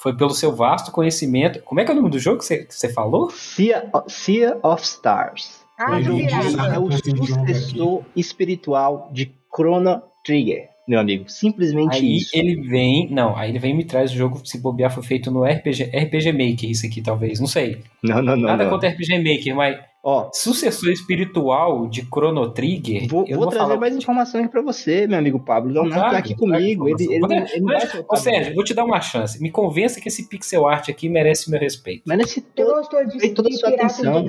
foi pelo seu vasto conhecimento. Como é que é o nome do jogo que você, falou? Sea, sea of Stars. Ah. É o sucessor espiritual de Chrono Trigger, meu amigo. Simplesmente Aí isso. ele vem. Não, aí ele vem e me traz o jogo, se bobear, foi feito no RPG, RPG Maker, isso aqui talvez, não sei. Não, não, não. Nada não. contra RPG Maker, mas Ó, sucessor espiritual de Chrono Trigger. vou, eu vou vou trazer falar. mais informações pra você, meu amigo Pablo. O Leonardo tá Traga, aqui traga comigo. Ele, ele, não- Mas- ele não vai mas, soltar. Ô, Sérgio, vou te dar uma chance. Me convença que esse pixel art aqui merece meu respeito. Mas nesse Você todo. gostou de, toda a de sua atenção.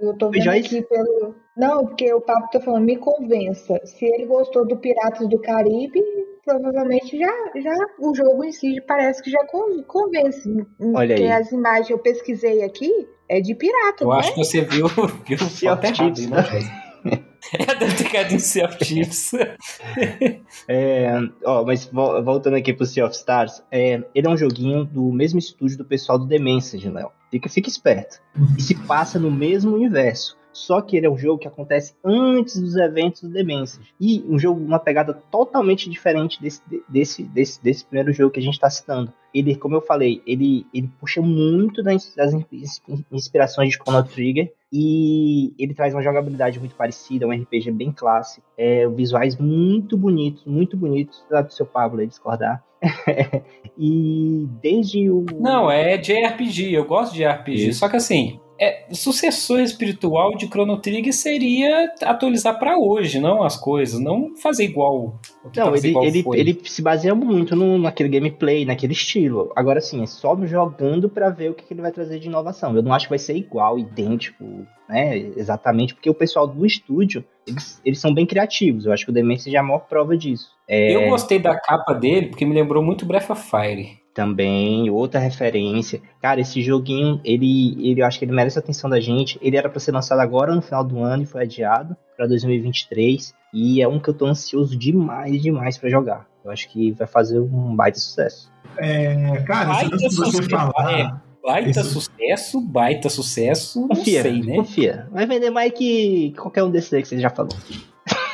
Eu tô vendo Joyce? aqui pelo. Não, porque o Papo tá falando, me convença. Se ele gostou do Piratas do Caribe, provavelmente já, já o jogo em si parece que já con- convence. Olha Porque aí. as imagens que eu pesquisei aqui é de pirata, Eu não acho é? que você viu, viu o Sea of foto errado, né, Joyce? É, deve ter caído em Sea of Thieves. É, ó, mas vo- voltando aqui pro Sea of Stars, é, ele é um joguinho do mesmo estúdio do pessoal do The Message, Léo. Fica, fica esperto. E se passa no mesmo universo. Só que ele é um jogo que acontece antes dos eventos do The Message. E um jogo, uma pegada totalmente diferente desse, desse, desse, desse primeiro jogo que a gente está citando. Ele, como eu falei, ele, ele puxa muito das, das ins- inspirações de Chrono Trigger. E ele traz uma jogabilidade muito parecida, um RPG bem clássico. É, visuais muito bonitos, muito bonitos. Apesar do seu Pablo discordar. e desde o. Não, é de RPG. Eu gosto de RPG. Isso. Só que assim, é, sucessor espiritual de Chrono Trigger seria atualizar pra hoje, não as coisas. Não fazer igual. o que Não, ele, igual ele, ele se baseia muito no, naquele gameplay, naquele estilo. Agora sim, é só jogando pra ver o que, que ele vai trazer de inovação. Eu não acho que vai ser igual, idêntico, né? Exatamente, porque o pessoal do estúdio, eles, eles são bem criativos. Eu acho que o Dementia é a maior prova disso. É, Eu gostei da capa dele porque me lembrou muito Breath of Fire. Também, outra referência. Cara, esse joguinho, ele, ele eu acho que ele merece a atenção da gente. Ele era pra ser lançado agora no final do ano e foi adiado pra 2023. E é um que eu tô ansioso demais, demais pra jogar. Eu acho que vai fazer um baita sucesso. É, cara, Baita de você sucesso, falar. Baita Esse- sucesso, baita sucesso, não Confia, sei, né? confia. Vai vender mais que qualquer um desses aí que você já falou.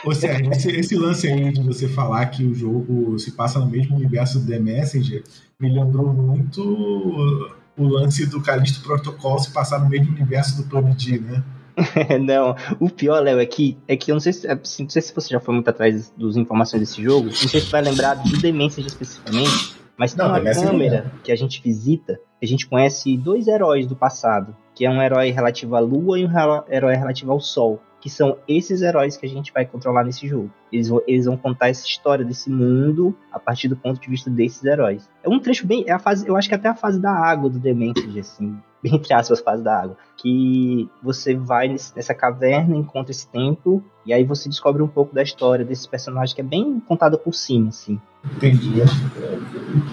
Ou seja, esse, esse lance aí de você falar que o jogo se passa no mesmo universo do The Messenger me lembrou muito o, o lance do Callisto Protocol se passar no mesmo universo do PUBG, né? não, o pior, Léo, é que, é que eu não sei, se, assim, não sei se você já foi muito atrás das informações desse jogo. Não sei se vai lembrar do Demência especificamente. Mas tem Não, uma câmera que a gente visita, a gente conhece dois heróis do passado, que é um herói relativo à Lua e um herói relativo ao Sol. Que são esses heróis que a gente vai controlar nesse jogo. Eles vão, eles vão contar essa história desse mundo a partir do ponto de vista desses heróis. É um trecho bem. É a fase, eu acho que até a fase da água do Demented, assim, bem entre aspas, fase da água. Que você vai nessa caverna, encontra esse templo, e aí você descobre um pouco da história desse personagem que é bem contada por cima, assim. Entendi.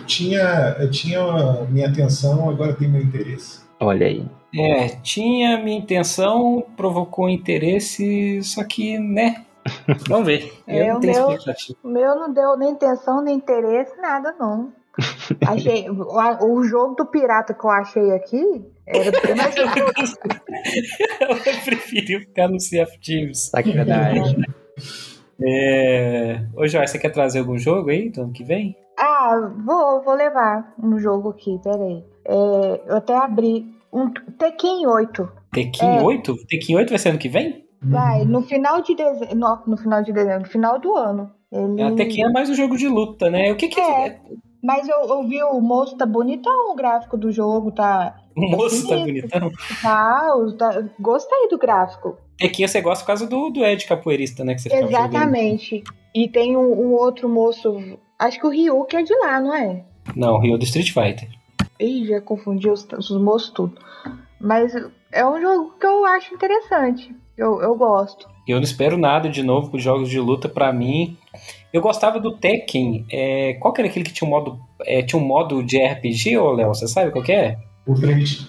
Tinha, eu tinha minha atenção, agora tem meu interesse. Olha aí. É, tinha minha intenção, provocou interesse, só que, né? Vamos ver. Eu É, não o tenho meu- expectativa. O meu não deu nem intenção, nem interesse, nada não. Achei, o, o jogo do pirata que eu achei aqui era bem mais Eu preferi ficar no Sea of Thieves. Sacanagem. É... Ô, Joyce, você quer trazer algum jogo aí do ano que vem? Ah, vou, vou levar um jogo aqui, peraí. É, eu até abri um Tekken 8. Tekken É. 8? Tekken 8 vai ser ano que vem? Vai, no final de dezembro. No, no final de dezembro, no final do ano. Ele... A Tekken é mais um jogo de luta, né? O que que É. Mas eu, eu vi o moço tá bonitão, o gráfico do jogo tá. O moço tá bonito. bonitão. Tá, o- tá- gostei do gráfico. Tekken você gosta por causa do, do Ed capoeirista, né? Que você. Exatamente. E tem um, um outro moço, acho que o Ryu que é de lá, não é? Não, Rio do Street Fighter. Ih, já confundi os, os moços tudo. Mas é um jogo que eu acho interessante. Eu, eu gosto. Eu não espero nada de novo com jogos de luta pra mim. Eu gostava do Tekken. É, qual que era aquele que tinha um modo, é, tinha um modo de RPG, ô Léo? Você sabe qual que é? O 3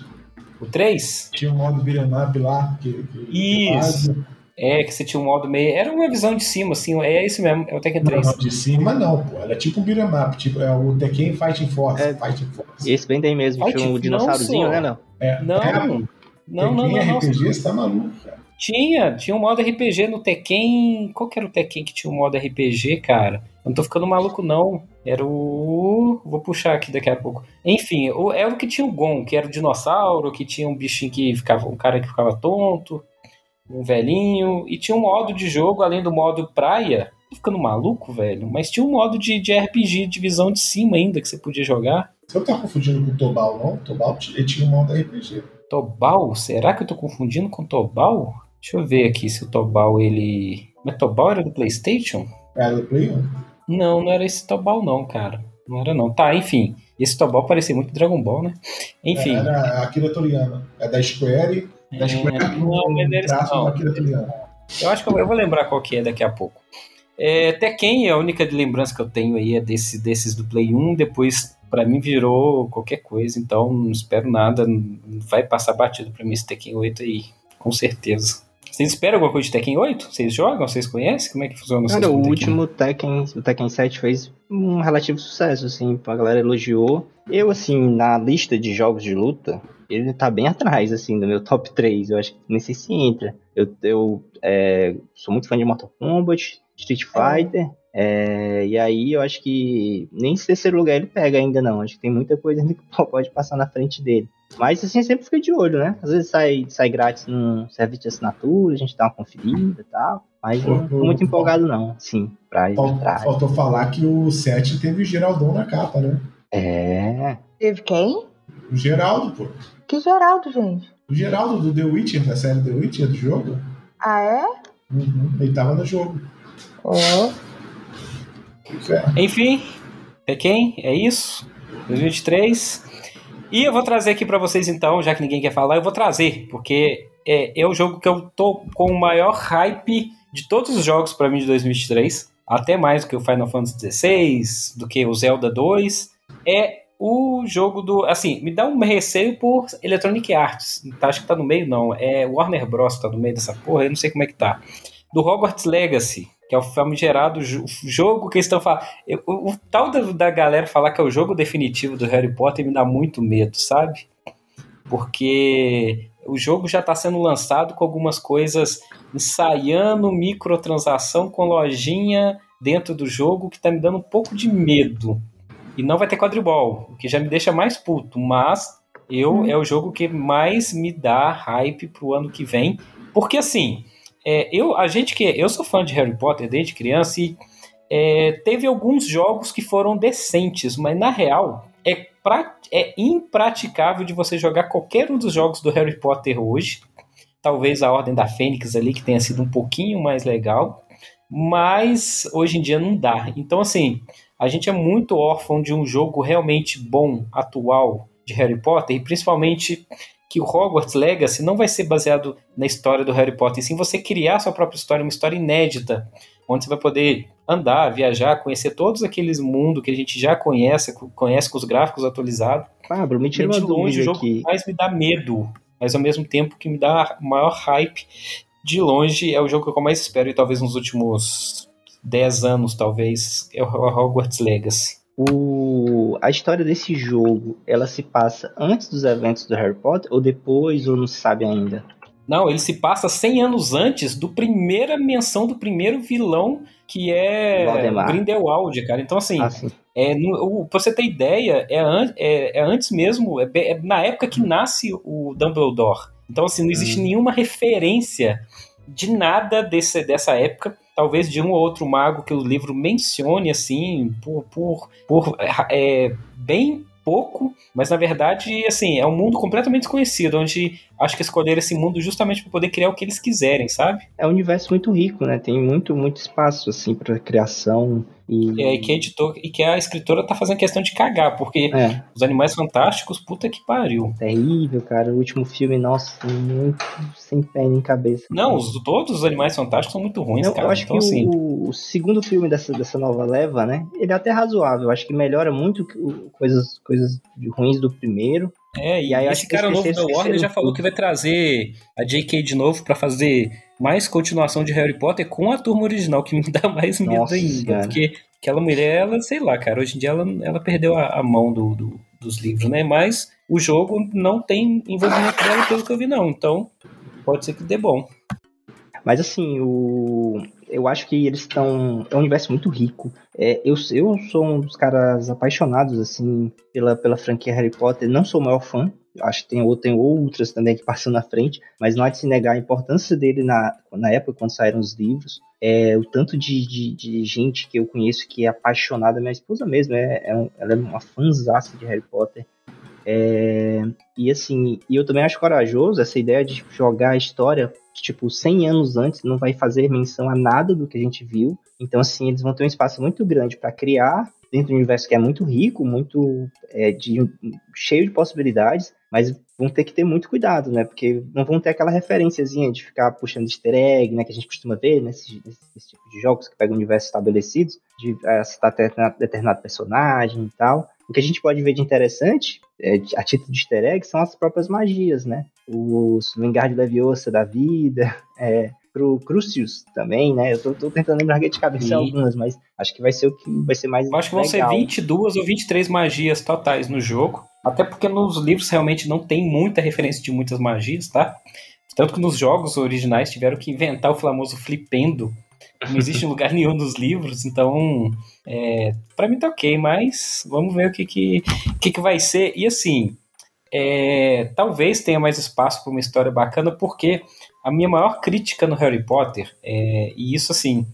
O 3? tinha um modo up lá. Que, que Isso. É, que você tinha um modo meio. Era uma visão de cima, assim. É esse mesmo, é o Tekken Não, 3. não, de cima não, pô. Era tipo um beat'em up. Tipo, é o Tekken Fighting Force. É. Fighting Force. Esse bem daí mesmo, tinha um dinossaurozinho, não, né. Léo? É, Não, é, não, não, não, não. RPG, você tá maluco, cara. Tinha, tinha um modo RPG no Tekken. Qual que era o Tekken que tinha um modo RPG, cara? Eu não tô ficando maluco, não. Era o. Vou puxar aqui daqui a pouco. Enfim, o- era o que tinha o Gon, que era o dinossauro, que tinha um bichinho que ficava. Um cara que ficava tonto, um velhinho. E tinha um modo de jogo, além do modo praia. Tô ficando maluco, velho. Mas tinha um modo de, de RPG de visão de cima ainda que você podia jogar. Você não tá confundindo com o Tobal, não? Tobal ele tinha um modo RPG. Tobal? Será que eu tô confundindo com Tobal? Deixa eu ver aqui se o Tobal ele. Mas Tobal era do PlayStation? Era do Play 1. Não, não era esse Tobal, não, cara. Não era, não. Tá, enfim. Esse Tobal parecia muito Dragon Ball, né? Enfim. Era a Akira Toriyama. É da Square. É, não, mas eles. Eu acho que eu, eu vou lembrar qual que é daqui a pouco. É, Tekken, a única de lembrança que eu tenho aí é desse, desses do Play 1. Depois, pra mim, virou qualquer coisa. Então, não espero nada. Vai passar batido pra mim esse Tekken 8 aí. Com certeza. Vocês esperam alguma coisa de Tekken 8? Vocês jogam? Vocês conhecem? Como é que funciona Cara, o Tekken? último Tekken, o Tekken 7 fez um relativo sucesso, assim, a galera elogiou. Eu, assim, na lista de jogos de luta, ele tá bem atrás, assim, do meu top 3. Eu acho que nem sei se entra. Eu, eu é, sou muito fã de Mortal Kombat, Street Fighter. é, e aí eu acho que nem esse terceiro lugar ele pega ainda não. Acho que tem muita coisa ainda que pode passar na frente dele. Mas assim, sempre fica de olho, né? Às vezes sai, sai grátis num serviço de assinatura, a gente dá uma conferida e tal. Mas não tô muito empolgado não, sim, pra ir atrás. Faltou falar que o 7 teve o Geraldão na capa, né? É, Teve quem? O Geraldo, pô. Que Geraldo, gente? O Geraldo do The Witcher, da série The Witcher do jogo. Ah, é? Uhum, ele tava no jogo. Ó. É. Enfim, Tekken, é isso. 2023. E eu vou trazer aqui pra vocês então, já que ninguém quer falar, eu vou trazer, porque é, é o jogo que eu tô com o maior hype de todos os jogos pra mim de 2023, até mais do que o Final Fantasy XVI, do que o Zelda 2. É o jogo do. Assim, me dá um receio por Electronic Arts. Tá, acho que tá no meio, não. É Warner Bros. tá no meio dessa porra, eu não sei como é que tá. Do Hogwarts Legacy, que é o famigerado jo- jogo que eles estão falando. O, o tal da, da galera falar que é o jogo definitivo do Harry Potter me dá muito medo, sabe? Porque o jogo já está sendo lançado com algumas coisas ensaiando microtransação com lojinha dentro do jogo que tá me dando um pouco de medo. E não vai ter quadribol, o que já me deixa mais puto, mas eu é o jogo que mais me dá hype pro ano que vem, porque assim, é, eu a gente que eu sou fã de Harry Potter desde criança e é, teve alguns jogos que foram decentes, mas na real é, pra, é impraticável de você jogar qualquer um dos jogos do Harry Potter hoje. Talvez a Ordem da Fênix ali, que tenha sido um pouquinho mais legal, mas hoje em dia não dá. Então, assim, a gente é muito órfão de um jogo realmente bom, atual, de Harry Potter, e principalmente que o Hogwarts Legacy não vai ser baseado na história do Harry Potter, e sim você criar sua própria história, uma história inédita, onde você vai poder andar, viajar, conhecer todos aqueles mundos que a gente já conhece, conhece com os gráficos atualizados. Pablo, me E tira uma longe o jogo aqui. que mais me dá medo, mas ao mesmo tempo que me dá maior hype. De longe é o jogo que eu mais espero, e talvez nos últimos 10 anos, talvez, é o Hogwarts Legacy. O, a história desse jogo, ela se passa antes dos eventos do Harry Potter ou depois, ou não se sabe ainda? Não, ele se passa 100 anos antes do primeira menção do primeiro vilão, que é Valdemar. Grindelwald, cara. Então, assim, Ah. É, no, o, pra você ter ideia, é, an- é- é antes mesmo, é, é na época que nasce o Dumbledore. Então, assim, não existe Hum. nenhuma referência de nada desse, dessa época. Talvez de um ou outro mago que o livro mencione assim, por, por, por é, bem pouco, mas na verdade, assim, é um mundo completamente desconhecido, onde acho que escolheram esse mundo justamente para poder criar o que eles quiserem, sabe? É um universo muito rico, né? Tem muito, muito espaço, assim, para criação. E... É, e que a editor, e que a escritora tá fazendo questão de cagar, porque é. os animais fantásticos, puta que pariu. Terrível, cara. O último filme, nossa, muito sem pé nem cabeça. Não, os, todos os animais fantásticos são muito ruins, eu, cara. Eu acho então, que assim... o, o, segundo filme dessa, dessa nova leva, né? Ele é até razoável. Eu acho que melhora muito coisas, coisas ruins do primeiro. É, e aí esse cara novo da Warner já falou que vai trazer a J.K. de novo para fazer mais continuação de Harry Potter com a turma original, que me dá mais medo Nossa, ainda. Cara. Porque aquela mulher, ela, sei lá, cara, hoje em dia ela, ela perdeu a, a mão do, do, dos livros, né? Mas o jogo não tem envolvimento dela pelo que eu vi, não. Então, pode ser que dê bom. Mas assim, o eu acho que eles estão. É um universo muito rico. É, eu, eu sou um dos caras apaixonados, assim, pela, pela franquia Harry Potter. Não sou o maior fã. Acho que tem, tem outras também que passam na frente, mas não há de se negar a importância dele na, na época quando saíram os livros. É, o tanto de, de, de, gente que eu conheço que é apaixonada, minha esposa mesmo, é, é um, ela é uma fãzaça de Harry Potter. É, e assim, e eu também acho corajoso essa ideia de jogar a história tipo 100 anos antes, não vai fazer menção a nada do que a gente viu. Então assim, eles vão ter um espaço muito grande para criar dentro do universo que é muito rico, muito é, de, cheio de possibilidades, mas vão ter que ter muito cuidado, né? Porque não vão ter aquela referenciazinha de ficar puxando easter egg, né? Que a gente costuma ver nesse, nesse, nesse tipo de jogos que pegam universos estabelecidos, de é, citar determinado personagem e tal. O que a gente pode ver de interessante, é, a título de easter egg, são as próprias magias, né? Os Vingardium Leviosa da vida, é, pro Crucius também, né? Eu tô, tô tentando lembrar de cabeça algumas, mas acho que vai ser o que vai ser mais Eu acho que vão ser 22 ou 23 magias totais no jogo, até porque nos livros realmente não tem muita referência de muitas magias, tá? Tanto que nos jogos originais tiveram que inventar o famoso flipendo, não existe lugar nenhum dos livros, então é, para mim tá ok, mas vamos ver o que, que, que, que vai ser. E assim, é, talvez tenha mais espaço para uma história bacana, porque a minha maior crítica no Harry Potter, é, e isso assim,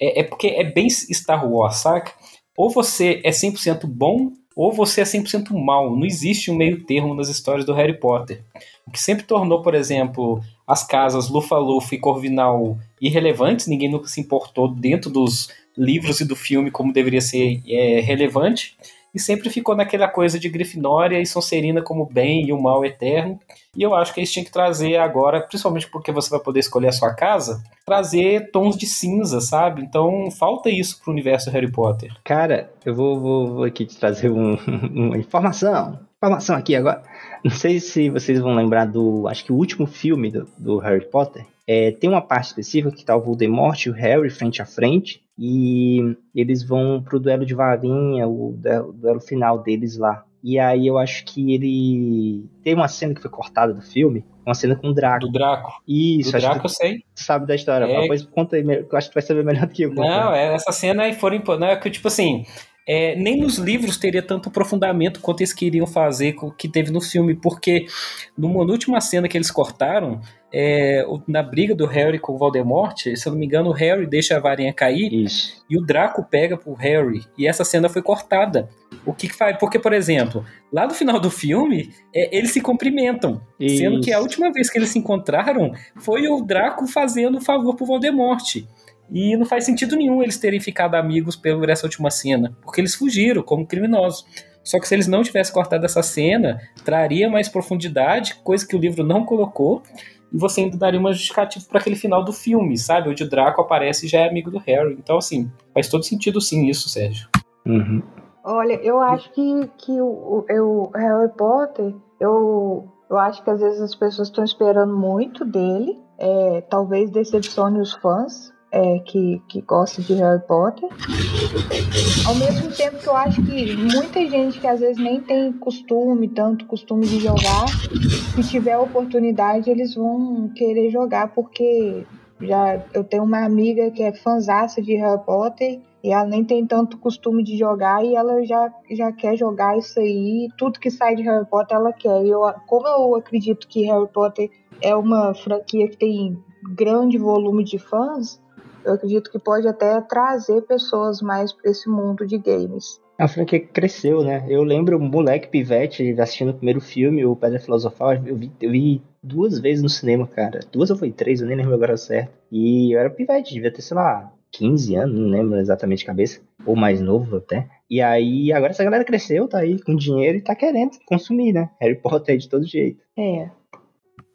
é, é porque é bem Star Wars, saca? Ou você é 100% bom, ou você é 100% mal. Não existe um meio termo nas histórias do Harry Potter. O que sempre tornou, por exemplo, as casas Lufa-Lufa e Corvinal irrelevantes, ninguém nunca se importou dentro dos livros e do filme como deveria ser é, relevante, e sempre ficou naquela coisa de Grifinória e Sonserina como bem e o mal eterno. E eu acho que eles tinham que trazer agora, principalmente porque você vai poder escolher a sua casa, trazer tons de cinza, sabe? Então falta isso pro universo Harry Potter. Cara, eu vou, vou, vou aqui te trazer um, uma informação. Informação aqui agora. Não sei se vocês vão lembrar do. Acho que o último filme do, do Harry Potter. É, tem uma parte específica que tá o Voldemort e o Harry frente a frente. E eles vão pro duelo de varinha, o duelo, o duelo final deles lá. E aí eu acho que ele. Tem uma cena que foi cortada do filme, uma cena com o Draco. Do Draco. Isso, do Draco eu sei. Sabe da história. É... Depois conta aí, eu acho que tu vai saber melhor do que eu. Não, é, essa cena aí foram. Não, é que, tipo assim, é, nem nos livros teria tanto aprofundamento quanto eles queriam fazer com o que teve no filme, porque numa última cena que eles cortaram, é, na briga do Harry com o Voldemort, se eu não me engano, o Harry deixa a varinha cair Isso. e o Draco pega pro Harry. E essa cena foi cortada. O que, que faz? Porque, por exemplo, lá no final do filme, é, eles se cumprimentam. Isso. Sendo que a última vez que eles se encontraram foi o Draco fazendo o favor pro Voldemort. E não faz sentido nenhum eles terem ficado amigos por essa última cena, porque eles fugiram como criminosos. Só que se eles não tivessem cortado essa cena, traria mais profundidade, coisa que o livro não colocou, e você ainda daria uma justificativa para aquele final do filme, sabe? Onde o Draco aparece e já é amigo do Harry. Então, assim, faz todo sentido sim isso, Sérgio. Uhum. Olha, eu acho que, que o, o, o Harry Potter, eu, eu acho que às vezes as pessoas estão esperando muito dele, é, talvez decepcione os fãs, é, que, que gosta de Harry Potter. Ao mesmo tempo que eu acho que muita gente que às vezes nem tem costume, tanto costume de jogar, se tiver oportunidade, eles vão querer jogar, porque já eu tenho uma amiga que é fãzaça de Harry Potter e ela nem tem tanto costume de jogar e ela já, já quer jogar isso aí. Tudo que sai de Harry Potter ela quer. E eu, como eu acredito que Harry Potter é uma franquia que tem grande volume de fãs, Eu acredito que pode até trazer pessoas mais para esse mundo de games. A franquia cresceu, né? Eu lembro, moleque pivete, assistindo o primeiro filme, o Pedra Filosofal, eu vi, eu vi duas vezes no cinema, cara. Duas ou foi três, eu nem lembro agora certo. E eu era pivete, devia ter, sei lá, 15 anos, não lembro exatamente de cabeça. Ou mais novo até. E aí, agora essa galera cresceu, tá aí com dinheiro e tá querendo consumir, né? Harry Potter é de todo jeito. É.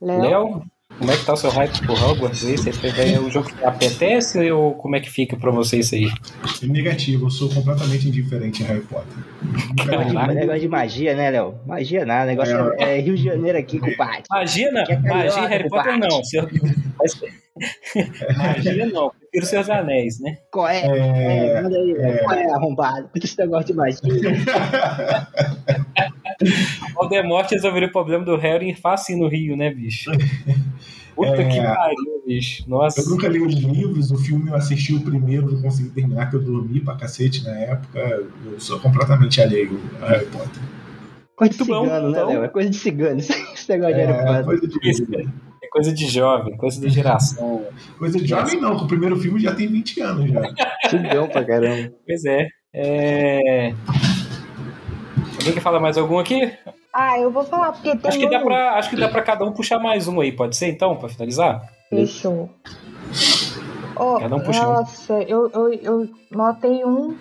Léo? Como é que tá o seu hype por Hogwarts aí? Você é o jogo que apetece ou como é que fica pra você isso aí? Negativo, eu sou completamente indiferente a Harry Potter. Caraca. negócio de magia, né, Léo? Magia nada, negócio é, é Rio de Janeiro aqui, compadre. Magia não, é magia Harry Potter não. magia não, prefiro seus anéis, né? Qual é? É, é manda aí, é... qual é arrombado? Esse negócio de magia. o Voldemort resolveria o problema do Harry fácil no Rio, né, bicho? Puta é, que pariu, bicho. Nossa. Eu nunca li os livros, o filme eu assisti o primeiro, não consegui terminar, que eu dormi pra cacete na época. Eu sou completamente alheio a Harry Potter. Coisa de cigano, né, então... Léo? É coisa de cigano. Esse negócio é, de Potter. Coisa de... É coisa de jovem, coisa de geração. coisa de jovem não, que o primeiro filme já tem 20 anos já. Sugão pra caramba. Pois é. É. Alguém quer falar mais algum aqui? Ah, eu vou falar, porque tem. Acho que, um... dá pra, acho que dá pra cada um puxar mais um aí, pode ser então, pra finalizar? Fechou. Oh, cada um puxa nossa, um. eu, eu, eu notei um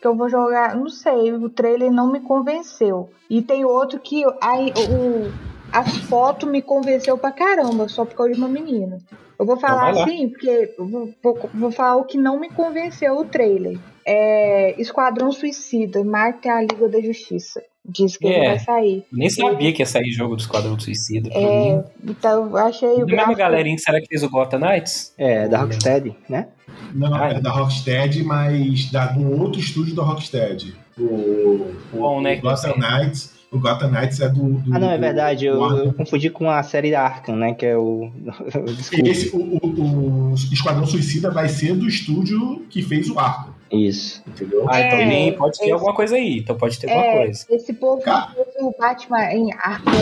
que eu vou jogar. Não sei, o trailer não me convenceu. E tem outro que aí, o, as fotos me convenceu pra caramba, só por causa de uma menina. Eu vou falar então assim, porque vou, vou, vou, falar o que não me convenceu o trailer. É Esquadrão Suicida, Marte a Liga da Justiça. Diz que é, ele vai sair. Nem sabia que ia sair jogo do Esquadrão Suicida. É, mim. então eu achei o. Da mesma galerinha, será que fez o Gotham Knights? É, da Rocksteady, né? Não, ah, é da Rocksteady, mas da, do outro estúdio da Rocksteady. O, o, né, o Gotham Knights o Gotham Knights é do. do ah, não, é verdade. Eu, eu, confundi com a série Arkham, né? Que é o. Esse, o, o, o, Esquadrão Suicida vai ser do estúdio que fez o Arkham. Isso. Entendeu? Ah, então nem pode ter esse, alguma coisa aí. Então pode ter é, alguma coisa. Esse povo Cara, o Batman em Arkham.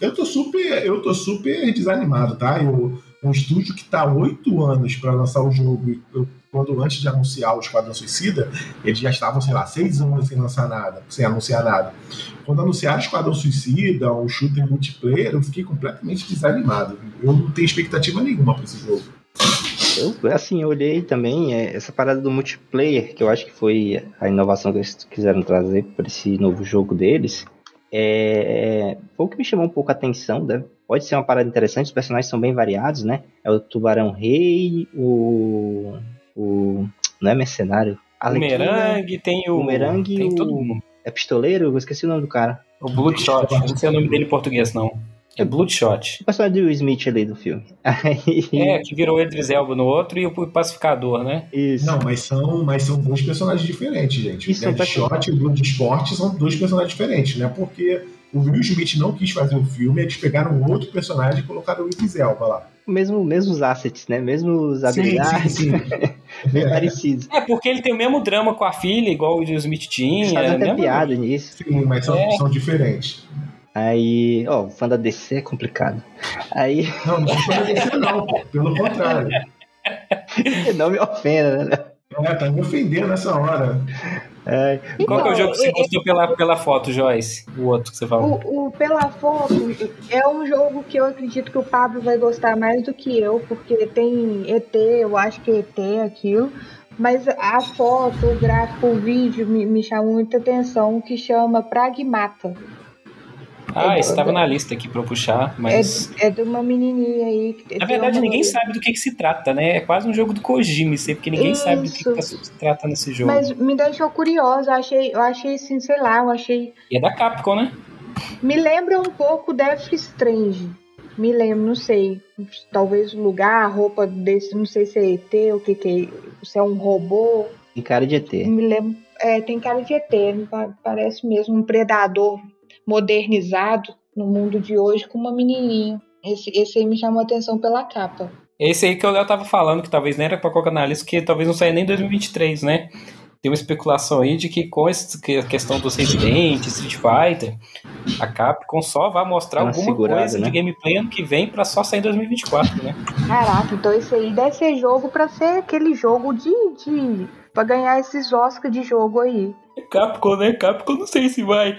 Eu tô super, eu tô super desanimado, tá? Eu, um estúdio que tá oito anos para lançar o jogo, eu quando antes de anunciar o Esquadrão Suicida, eles já estavam, sei lá, seis anos sem lançar nada, sem anunciar nada. Quando anunciaram o Esquadrão Suicida, o shooter multiplayer, eu fiquei completamente desanimado. Eu não tenho expectativa nenhuma para esse jogo. Eu, assim, eu olhei também é, essa parada do multiplayer, que eu acho que foi a inovação que eles quiseram trazer para esse novo jogo deles. É, foi o que me chamou um pouco a atenção, né? pode ser uma parada interessante, os personagens são bem variados, né? É o Tubarão Rei, o o. Não é mercenário? o Merengue, tem o. Merengue tem todo mundo. É pistoleiro? Eu esqueci o nome do cara. O Bloodshot, não sei o nome dele em português, não. É Bloodshot. O personagem do Will Smith ali do filme. É, que virou o Idris Elba no outro e o Pacificador, né? Isso. Não, mas são, mas são dois personagens diferentes, gente. Isso, o Deadshot e o Bloodsport são dois personagens diferentes, né? Porque o Will Smith não quis fazer o filme, eles pegaram outro personagem e colocaram o Idris Elba lá. Mesmo, mesmos assets, né? Mesmos habilidades. Sim, sim, sim. bem é. parecidos. É, porque ele tem o mesmo drama com a filha, igual o Will Smith tinha. Faz até piada nisso. Sim, mas são, é. são diferentes. Aí, ó, o fã da DC é complicado. Aí. Não, não sou fã da DC, não, pelo contrário. não me ofenda, né? É, tá me ofendendo nessa hora. É. Qual então, é o jogo que você gostou pela, pela foto, Joyce? O outro que você falou. O, o, pela foto é um jogo que eu acredito que o Pablo vai gostar mais do que eu, porque tem ET, eu acho que ET é aquilo. Mas a foto, o gráfico, o vídeo me, me chamou muita atenção, que chama Pragmata. Ah, esse estava na lista aqui para eu puxar, mas. É, é, de uma menininha aí. Na verdade, ninguém sabe do que, que, se trata, né? É quase um jogo do Kojima, sei, porque ninguém Isso. sabe do que, que, se trata nesse jogo. Mas me deixou curiosa, eu achei, eu achei assim, sei lá, eu achei. E é da Capcom, né? Me lembra um pouco Death Strange. Me lembro, não sei. Talvez o lugar, a roupa desse, não sei se é ET, o que, que é. Se é um robô. Tem cara de ET. Me lembro. É, tem cara de ET, parece mesmo um predador modernizado no mundo de hoje com uma menininha. Esse, esse aí me chamou a atenção pela capa. Esse aí que o Léo tava falando, que talvez nem era pra colocar na lista, que talvez não saia nem em 2023, né? Tem uma especulação aí de que com essa questão dos Resident, Street Fighter, a Capcom só vai mostrar alguma coisa né? de gameplay ano que vem pra só sair em 2024, né? Caraca, então isso aí deve ser jogo pra ser aquele jogo de. de pra ganhar esses Oscars de jogo aí. Capcom, né? Capcom, não sei se vai.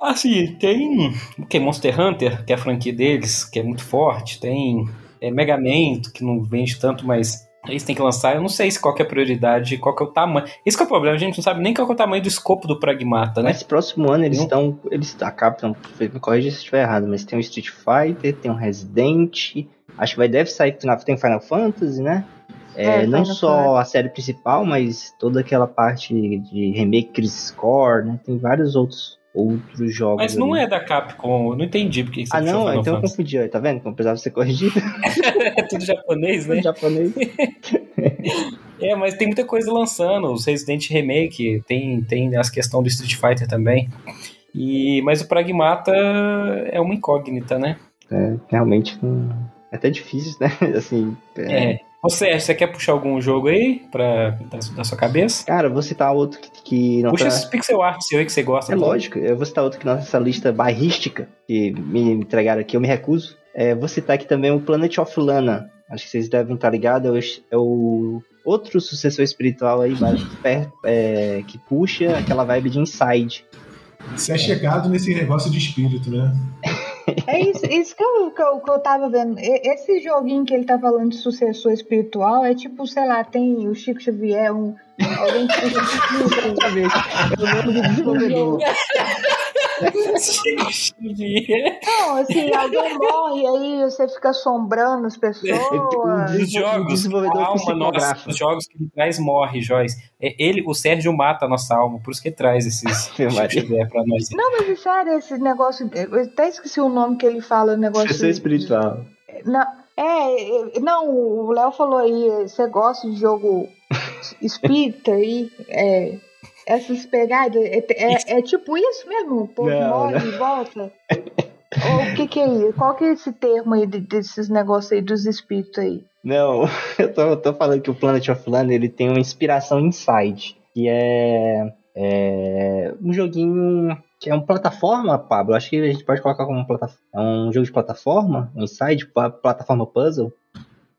Assim, tem o que? Monster Hunter, que é a franquia deles, que é muito forte. Tem é, Mega Man, que não vende tanto, mas eles têm que lançar. Eu não sei se qual que é a prioridade, qual que é o tamanho. Esse que é o problema, a gente não sabe nem qual que é o tamanho do escopo do Pragmata, né? Mas próximo ano eles estão. Eles, a Capcom, me corrija se estiver errado, mas tem um Street Fighter, tem um Resident. Acho que vai deve sair. Tem Final Fantasy, né? É, É, não Final só a série principal, mas toda aquela parte de remake Crisis Core, né? Tem vários outros, outros jogos. Mas não ali. é da Capcom, eu não entendi porque você Ah, não? Final Então eu Fantasy. confundi, ó, tá vendo? Como precisava ser corrigido. É tudo japonês, né? em japonês. É, mas tem muita coisa lançando. Os Resident Remake, tem, tem as questões do Street Fighter também. E, mas o Pragmata é uma incógnita, né? É, realmente hum, é até difícil, né? Assim, é. É. Você, você quer puxar algum jogo aí pra, da, da sua cabeça? Cara, eu vou citar outro que, que não Puxa tá... esses pixel art seu aí que você gosta. É também. lógico, eu vou citar outro que nessa lista bairrística que me entregaram aqui, eu me recuso. É, vou citar aqui também o Planet of Lana. Acho que vocês devem estar ligados. É o- é o outro sucessor espiritual aí, é, que puxa aquela vibe de Inside. Você é chegado nesse negócio de espírito, né? É isso, isso que, eu, que, eu, que eu tava vendo. Esse joguinho que ele tá falando de sucessor espiritual é tipo, sei lá, tem o Chico Xavier, um. Alguém que fica Exatamente. É o nome do desenvolvedor. Não, assim, alguém morre aí você fica assombrando as pessoas. Os jogos, desenvolvedor a alma nossa, os jogos que ele traz morre, Joyce. É, Ele, o Sérgio mata a nossa alma, por isso que ele traz esses. Xavier pra nós. Não, mas é sério, esse negócio. Eu até esqueci o nome que ele fala, o negócio. Sucessor espiritual. Não, é, é, não, o Léo falou aí, você gosta de jogo espírita aí, é, essas pegadas, é, é- é tipo isso mesmo? O povo Não, morre e volta? Ou o que que é isso? Qual que é esse termo aí de- desses negócios aí dos espíritos aí? Não, eu tô, eu tô falando que o Planet of Lana ele tem uma inspiração inside, que é, é um joguinho que é uma plataforma, Pablo. Acho que a gente pode colocar como plataforma, é um jogo de plataforma, um inside, pla- plataforma puzzle.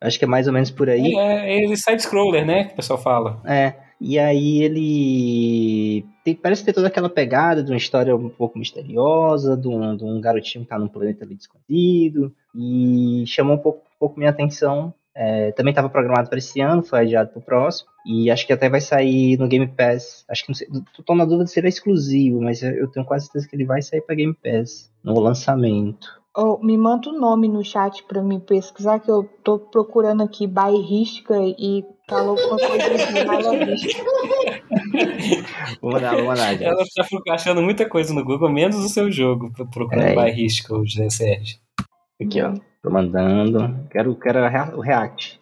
Acho que é mais ou menos por aí. É, ele side-scroller, né? Que o pessoal fala. É, e aí ele tem- parece ter toda aquela pegada de uma história um pouco misteriosa, de um, de um garotinho que tá num planeta ali desconhecido, e chamou um pouco, um pouco minha atenção. É, também estava programado para esse ano, foi adiado para o próximo, e acho que até vai sair no Game Pass. Acho que não sei, tô na dúvida se ele é exclusivo, mas eu tenho quase certeza que ele vai sair para Game Pass no lançamento. Ô, me manda o nome no chat pra mim pesquisar, que eu tô procurando aqui bairrística e falou alguma coisa de bairrística. Vou mandar, vou mandar. gente. Ela tá achando muita coisa no Google, menos o seu jogo, pro- procurando Peraí. bairrístico, José Sérgio. Aqui, ó. Tô mandando. Quero, quero o React.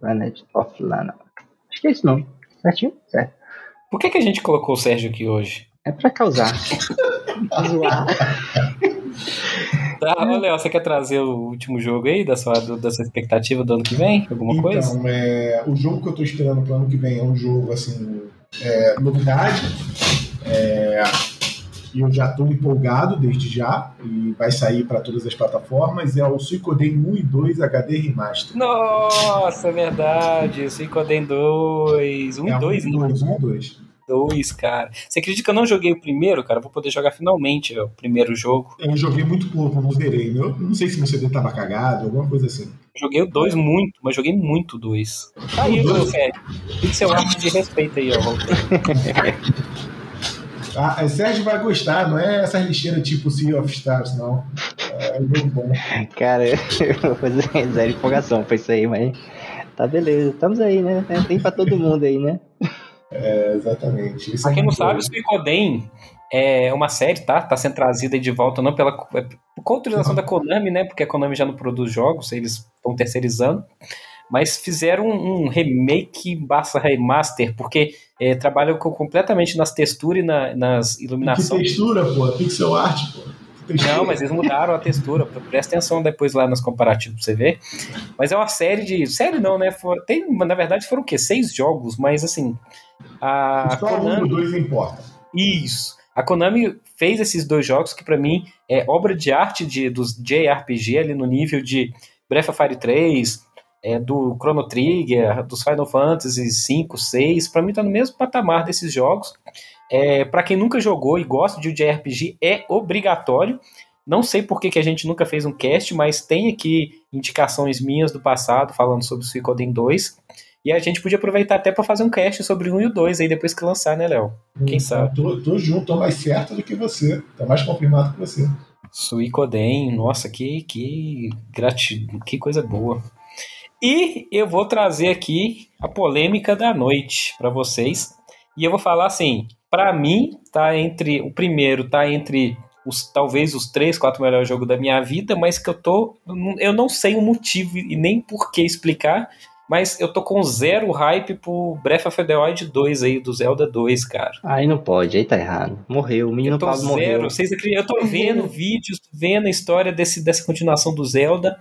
Planet of Lana. Acho que é isso não. Certinho? Certo. Por que, que a gente colocou o Sérgio aqui hoje? É pra causar. Pra zoar. Tá, ô, Léo, você quer trazer o último jogo aí da sua, do- da sua expectativa do ano que vem? Alguma coisa? Então, é, o jogo que eu tô esperando pro ano que vem é um jogo, assim, é, novidade. É, e eu já tô empolgado desde já. E vai sair para todas as plataformas. É o Suicoden 1 e 2 HD Remaster. Nossa, é verdade. Suicoden 2. 1 é e 2, um, não. dois, um e dois. 2, cara. Você acredita que eu não joguei o primeiro, cara? Vou poder jogar finalmente ó, o primeiro jogo. Eu joguei muito pouco, não zerei. Eu não sei se meu CD tava cagado, alguma coisa assim. Joguei o 2 muito, mas joguei muito o 2. Tá aí, ô, Sérgio. Pixel art de respeito aí, ó. Ah, é, Sérgio vai gostar, não é essa lixeira tipo Sea of Stars, não. É um jogo bom. Cara, eu vou fazer zero empolgação pra isso aí, mas. Tá beleza. Estamos aí, né? Tem pra todo mundo aí, né? É, exatamente. Isso Pra é quem não sabe, o Suicoden é uma série, tá? Tá sendo trazida aí de volta, não pela. é por autorização da Konami, né? Porque a Konami já não produz jogos, eles estão terceirizando. Mas fizeram um, um remake barra remaster, porque é, trabalham com- completamente nas texturas e na- nas Que iluminações. textura, pô. Pixel art, pô. Não, mas eles mudaram a textura. Presta atenção depois lá nos comparativos pra você ver. Mas é uma série de. Série não, né? Tem, na verdade foram o quê? Seis jogos, mas assim. A Só um Konami. ou dois importa. Isso. A Konami fez esses dois jogos que pra mim é obra de arte de, dos JRPG ali no nível de Breath of Fire 3, é, do Chrono Trigger, dos Final Fantasy 5, 6, para mim tá no mesmo patamar desses jogos. É, para quem nunca jogou e gosta de JRPG, é obrigatório. Não sei por que, que a gente nunca fez um cast, mas tem aqui indicações minhas do passado falando sobre o Suicoden 2. E a gente podia aproveitar até para fazer um cast sobre o 1 e o 2 aí depois que lançar, né, Léo? Quem Hum, sabe? Tô, tô junto, tô mais certo do que você. Tô mais confirmado que você. Suicoden, nossa, que, que gratidão, que coisa boa. E eu vou trazer aqui a polêmica da noite para vocês. E eu vou falar assim, para mim tá entre o primeiro tá entre os talvez os três, quatro melhores jogos da minha vida, mas que eu tô eu não sei o motivo e nem por que explicar, mas eu tô com zero hype pro Breath of the Wild 2 aí do Zelda 2, cara. Aí não pode, aí tá errado. Morreu, o menino Pablo zero, morreu. vocês? Eu tô vendo vídeos, vendo a história desse, dessa continuação do Zelda,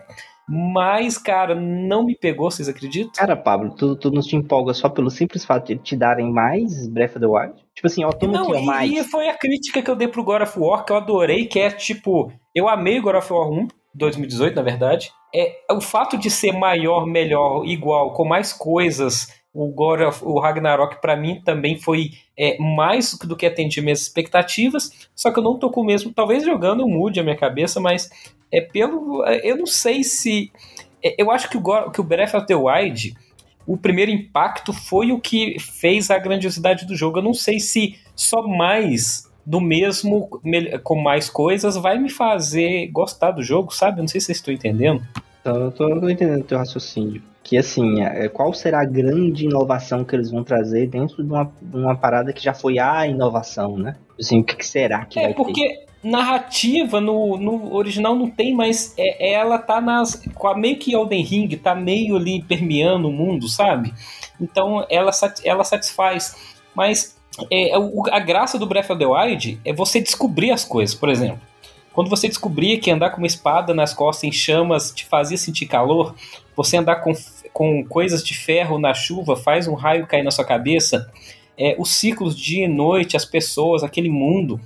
mas, cara, não me pegou, vocês acreditam? Cara, Pablo, tu, tu não te empolga só pelo simples fato de te darem mais Breath of the Wild? Tipo assim, ó, toma Não, aqui, ó, e, mais. e foi a crítica que eu dei pro God of War, que eu adorei, que é tipo, eu amei o God of War 1, 2018, na verdade. É o fato de ser maior, melhor, igual, com mais coisas. O God of, o Ragnarok pra mim também foi é, mais do que atender minhas expectativas. Só que eu não tô com o mesmo, talvez jogando mude a minha cabeça, mas é pelo, é, eu não sei se é, eu acho que o, que o Breath of the Wild o primeiro impacto foi o que fez a grandiosidade do jogo. Eu não sei se só mais do mesmo, com mais coisas, vai me fazer gostar do jogo, sabe? Eu não sei se vocês estão entendendo. Então, eu tô, tô entendendo o teu raciocínio. Que assim, é, qual será a grande inovação que eles vão trazer dentro de uma, de uma parada que já foi a inovação, né? Assim, o que, que será que É, vai ter? Narrativa no, no original não tem, mas é, ela tá nas. com a- Meio que Elden Ring, tá meio ali permeando o mundo, sabe? Então ela, ela satisfaz. Mas é, o- a graça do Breath of the Wild é você descobrir as coisas, por exemplo. Quando você descobria que andar com uma espada nas costas em chamas te fazia sentir calor, você andar com, com coisas de ferro na chuva faz um raio cair na sua cabeça, é, os ciclos dia e noite, as pessoas, aquele mundo,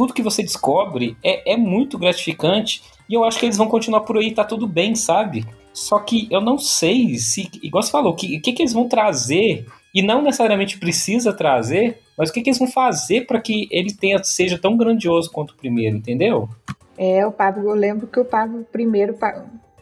tudo que você descobre é, é muito gratificante e eu acho que eles vão continuar por aí, tá tudo bem, sabe? Só que eu não sei se, igual você falou, o que, que, que eles vão trazer e não necessariamente precisa trazer, mas o que, que eles vão fazer para que ele tenha, seja tão grandioso quanto o primeiro, entendeu? É, o Pablo, eu lembro que o Pablo primeiro,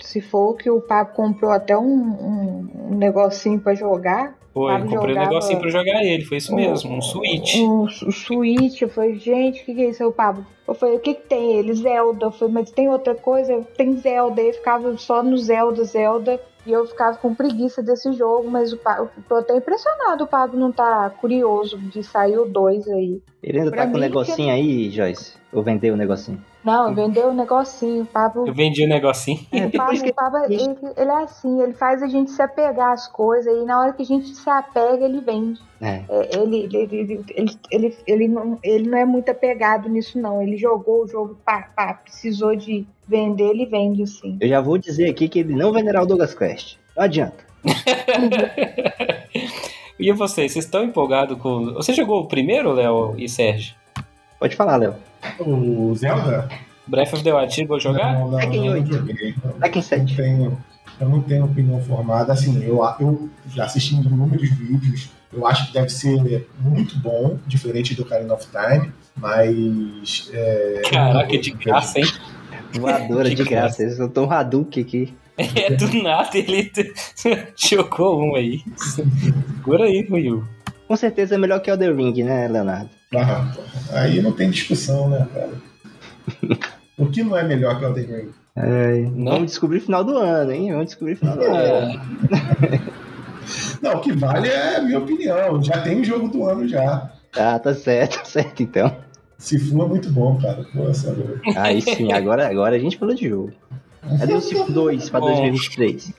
se for que o Pablo comprou até um, um, um negocinho pra jogar. Foi, Pablo comprei um negocinho pra jogar ele, foi isso mesmo, um Switch. Um, um Switch, eu falei, gente, o que, que é isso? Aí O Pablo, eu falei, o que, que tem ele? Zelda. Eu falei, mas tem outra coisa? Tem Zelda. Aí ficava só no Zelda, Zelda. E eu ficava com preguiça desse jogo, mas o Pablo, eu tô até impressionado o Pablo não tá curioso de sair o 2 aí. Ele ainda pra tá com o mim, negocinho aí, Joyce? Ou vendeu o negocinho? Não, vendeu o negocinho, o Pablo. Eu vendi o negocinho. É, O Pablo, que o Pablo, ele, ele é assim, ele faz a gente se apegar às coisas e na hora que a gente se apega, ele vende. É. É, ele, ele, ele, ele, ele, ele não, ele não é muito apegado nisso, não. Ele jogou o jogo, pá, pá, precisou de vender, ele vende, sim. Eu já vou dizer aqui que ele não venderá o Douglas Quest. Não adianta. E vocês, vocês estão empolgados com. Você jogou o primeiro, Léo e Sérgio? Pode falar, Léo. O Zelda? Breath of the Wild, chegou a jogar? Não, não, Tekken não, oito. joguei. Não, Tekken não 7. tenho, eu não tenho opinião formada. Assim, eu, eu já assisti inúmeros vídeos. Eu acho que deve ser muito bom, diferente do Ocarina of Time. Mas. É, Caraca, de graça, hein? Voadora de graça. Eles soltou um Hadouken aqui. É, do nada ele jogou um aí. Segura aí, Will. Com certeza é melhor que Elden Ring, né, Leonardo? Ah, aí não tem discussão, né, cara? O que não é melhor que Elden Ring? Né? Vamos descobrir final do ano, hein? Vamos descobrir final do ano. É, Não, o que vale é a minha opinião. Já tem o jogo do ano já. Tá, tá certo, tá certo então. Sifu é muito bom, cara. Pô, sabe? Aí sim, agora, agora a gente falou de jogo. Cadê o Civ 2 pra Bom. 2023?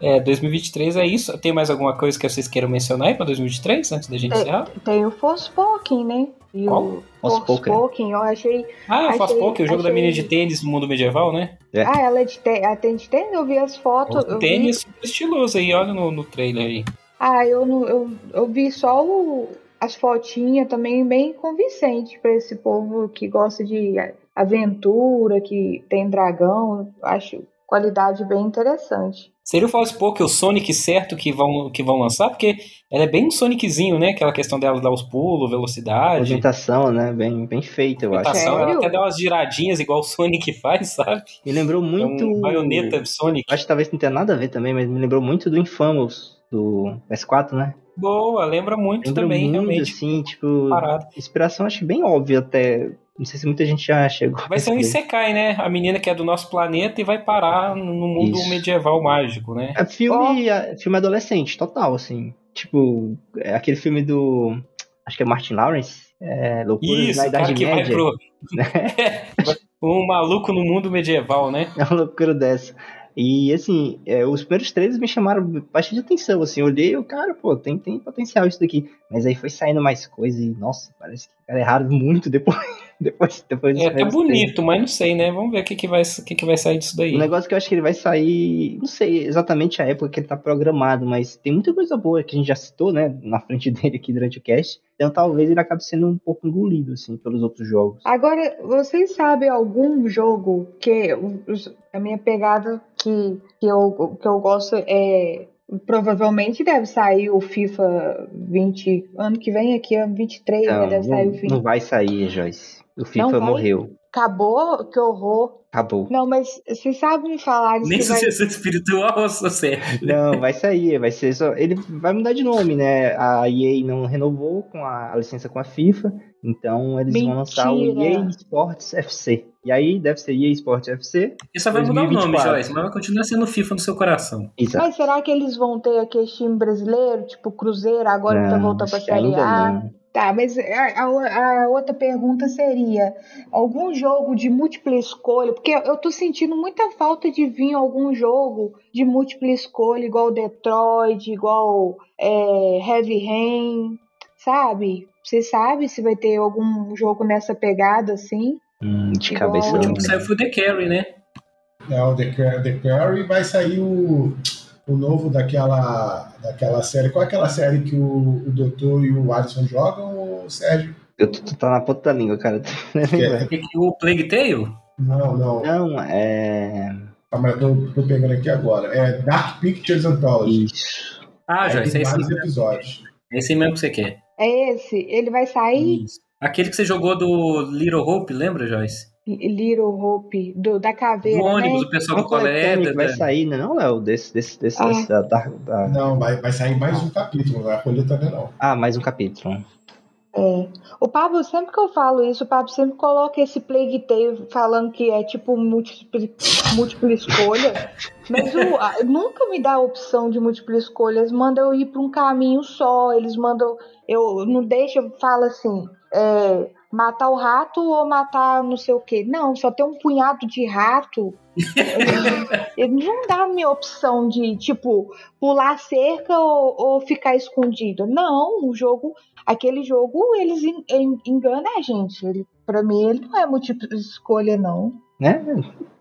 É, 2023 é isso. Tem mais alguma coisa que vocês queiram mencionar aí pra 2023, antes da gente É. encerrar? Tem o Forspoken, né? E Qual? o Forspoken. Forspoken, eu achei. Ah, Achei- pouco, o jogo da achei- menina de tênis no mundo medieval, né? É. Ah, ela é de. Ela tem de tênis? Eu vi as fotos. O vi- tênis super estiloso aí, olha no, no trailer aí. Ah, eu, não, eu, eu vi só o- as fotinhas também bem convincente pra esse povo que gosta de aventura, que tem dragão. Acho qualidade bem interessante. Seria o Forspoken o Sonic certo que vão, que vão lançar? Porque ela é bem um Soniczinho, né? Aquela questão dela dar os pulos, velocidade. Movimentação, né? Bem, bem feita, eu acho. Movimentação, ela até dá umas giradinhas igual o Sonic faz, sabe? Me lembrou É muito. um baioneta Sonic. Acho que talvez não tenha nada a ver também, mas me lembrou muito do Infamous, do PS4, né? Boa, lembra muito Lembra também, muito, realmente. assim, tipo. Parado. Inspiração acho que bem óbvia até. Não sei se muita gente já chegou. Vai ser um. Isekai, né? A menina que é do nosso planeta e vai parar no mundo Isso. medieval mágico, né? É filme, é filme adolescente, total, assim. Tipo, é aquele filme do. Acho que é Martin Lawrence. É, Loucuras Isso, na cara Idade que vai Média. pro. um maluco no mundo medieval, né? É uma loucura dessa. E assim, é, os primeiros trailers me chamaram bastante atenção, assim, eu olhei e o cara, pô, tem, tem potencial isso daqui. Mas aí foi saindo mais coisa e, nossa, parece que cara, erraram muito depois. depois, depois É, tá primeiros trailers. bonito, mas não sei, né? Vamos ver o que, que, vai, o que, que vai sair disso daí. O negócio que eu acho que ele vai sair, não sei exatamente a época que ele tá programado, mas tem muita coisa boa que a gente já citou, né, na frente dele aqui durante o cast. Então talvez ele acabe sendo um pouco engolido, assim, pelos outros jogos. Agora, vocês sabem algum jogo que a minha pegada que, que, eu, que eu gosto é. Provavelmente deve sair o FIFA 20. Ano que vem, aqui, ano 23, né? Não, Deve sair o não, FIFA. não vai sair, Joyce. O FIFA vai? morreu. Acabou? Que horror. Acabou. Não, mas vocês sabem me falar Nem se vai. sucessor espiritual ou sério. Não, vai sair, vai ser só. Ele vai mudar de nome, né? A EA não renovou com a, a licença com a FIFA, então eles vão lançar o Mentira. EA Sports FC. E aí deve ser EA Sports FC. E só vai mudar o nome, 2024. Joyce, mas vai continuar sendo FIFA no seu coração. Exato. Mas será que eles vão ter aquele time brasileiro, tipo Cruzeiro, agora que tá Não, voltando pra que Série A? não. Tá, mas a, a- a outra pergunta seria: algum jogo de múltipla escolha? Porque eu tô sentindo muita falta de vir algum jogo de múltipla escolha, igual Detroit, igual é, Heavy Rain, sabe? Você sabe se vai ter algum jogo nessa pegada assim? Hum, de Igual- cabeça O último não que saiu foi o The Carry, né? É, o The, The Curry vai sair o, o novo daquela, daquela série. Qual é aquela série que o, o Doutor e o Alisson jogam, o Sérgio? Eu tô, tô tá na ponta da língua, cara. Que é- O Plague Tale? não, não. Não, é. Ah, mas eu tô, tô pegando aqui agora. É Dark Pictures Anthology. Isso. Ah, Joyce, tem é esse, vários episódios. é esse mesmo que você quer. É esse? Ele vai sair? Isso. Aquele que você jogou do Little Hope, lembra, Joyce? Little Hope, do, da caveira, Do ônibus, né? o pessoal do colégio. coletânea que vai né? sair, né? Não, Léo? Desse, desse, desse, Ah. desse da, da- da- Não, vai, vai sair mais um capítulo, não vai colher também não. Ah, mais um capítulo. É. O Pablo, sempre que eu falo isso, o Pablo sempre coloca esse Plague Tale falando que é tipo múltipla, múltipla escolha. Mas o- a- nunca me dá a opção de múltipla escolha. Eles mandam eu ir para um caminho só. Eles mandam. Eu não deixa, fala assim. é, matar o rato ou matar não sei o que. Não, só tem um punhado de rato. Ele não dá a minha opção de, tipo, pular a cerca ou, ou ficar escondido. Não, o jogo, aquele jogo, eles en- en- enganam a gente. Ele, pra mim, ele não é múltipla escolha, não. Né?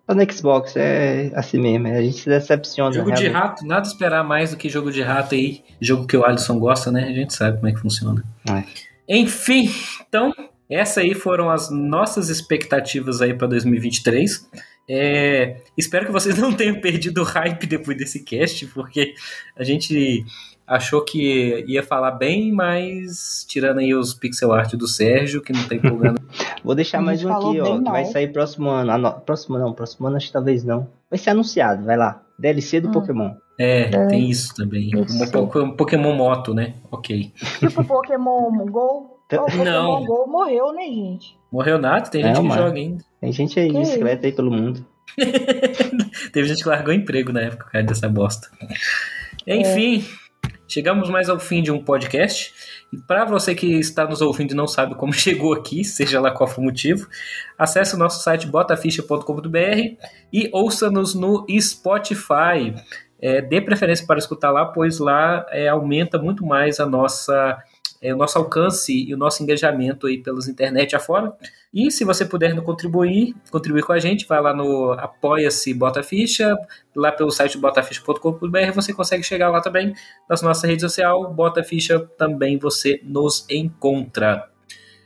Tá no Xbox, é assim mesmo. A gente se decepciona. Jogo de realmente. rato, nada esperar mais do que jogo de rato aí. Jogo que o Alisson gosta, né? A gente sabe como é que funciona. É. Enfim, então, essas aí foram as nossas expectativas aí para 2023. É, espero que vocês não tenham perdido o hype depois desse cast, porque a gente achou que ia falar bem, mas tirando aí os pixel art do Sérgio, que não tá empolgando. Vou deixar mais um aqui, ó. Que vai sair próximo ano. Ah, não, próximo não, próximo ano acho que talvez não. Vai ser anunciado, vai lá. DLC do Hum. Pokémon. É, É. tem isso também. Um Pokémon, Pokémon Moto, né? Ok. Tipo Pokémon Go. O Pokémon Não. Go morreu, né, gente? Morreu nada, tem É, gente que mano. joga ainda. Tem gente aí de Que bicicleta aí pelo mundo. Teve gente que largou emprego na época, cara, dessa bosta. Enfim, chegamos mais ao fim de um podcast. E para você que está nos ouvindo e não sabe como chegou aqui, seja lá qual for o motivo, acesse o nosso site botaficha.com.br e ouça-nos no Spotify. É, dê preferência para escutar lá, pois lá é, aumenta muito mais a nossa, é, o nosso alcance e o nosso engajamento aí pelas internet afora. E se você puder contribuir, contribuir com a gente, vai lá no Apoia-se Bota Ficha, lá pelo site botaficha.com.br, você consegue chegar lá também. Nas nossa rede social, Bota Ficha, também você nos encontra.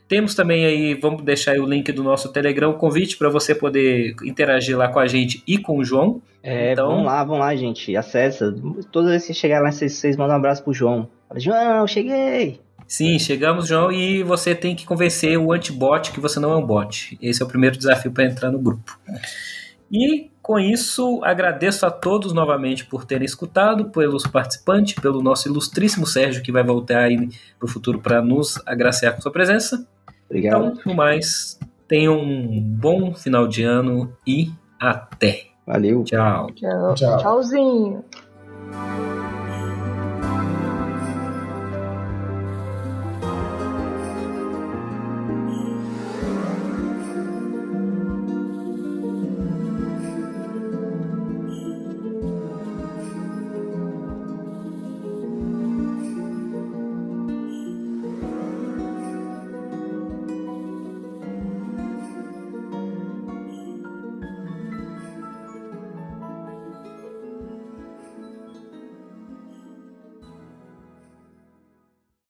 Temos também aí, vamos deixar aí o link do nosso Telegram, o convite para você poder interagir lá com a gente e com o João. É, Então- vamos lá, vamos lá, gente. Acessa. Toda vez que chegar lá, vocês, vocês mandam um abraço pro João. Fala, João, cheguei! Sim, chegamos, João, e você tem que convencer o antibot que você não é um bot. Esse é o primeiro desafio para entrar no grupo. E com isso, agradeço a todos novamente por terem escutado, pelos participantes, pelo nosso ilustríssimo Sérgio, que vai voltar aí para o futuro para nos agraciar com sua presença. Obrigado. Então, no mais, tenham um bom final de ano e até. Valeu. Tchau. Tchau. Tchau. Tchauzinho.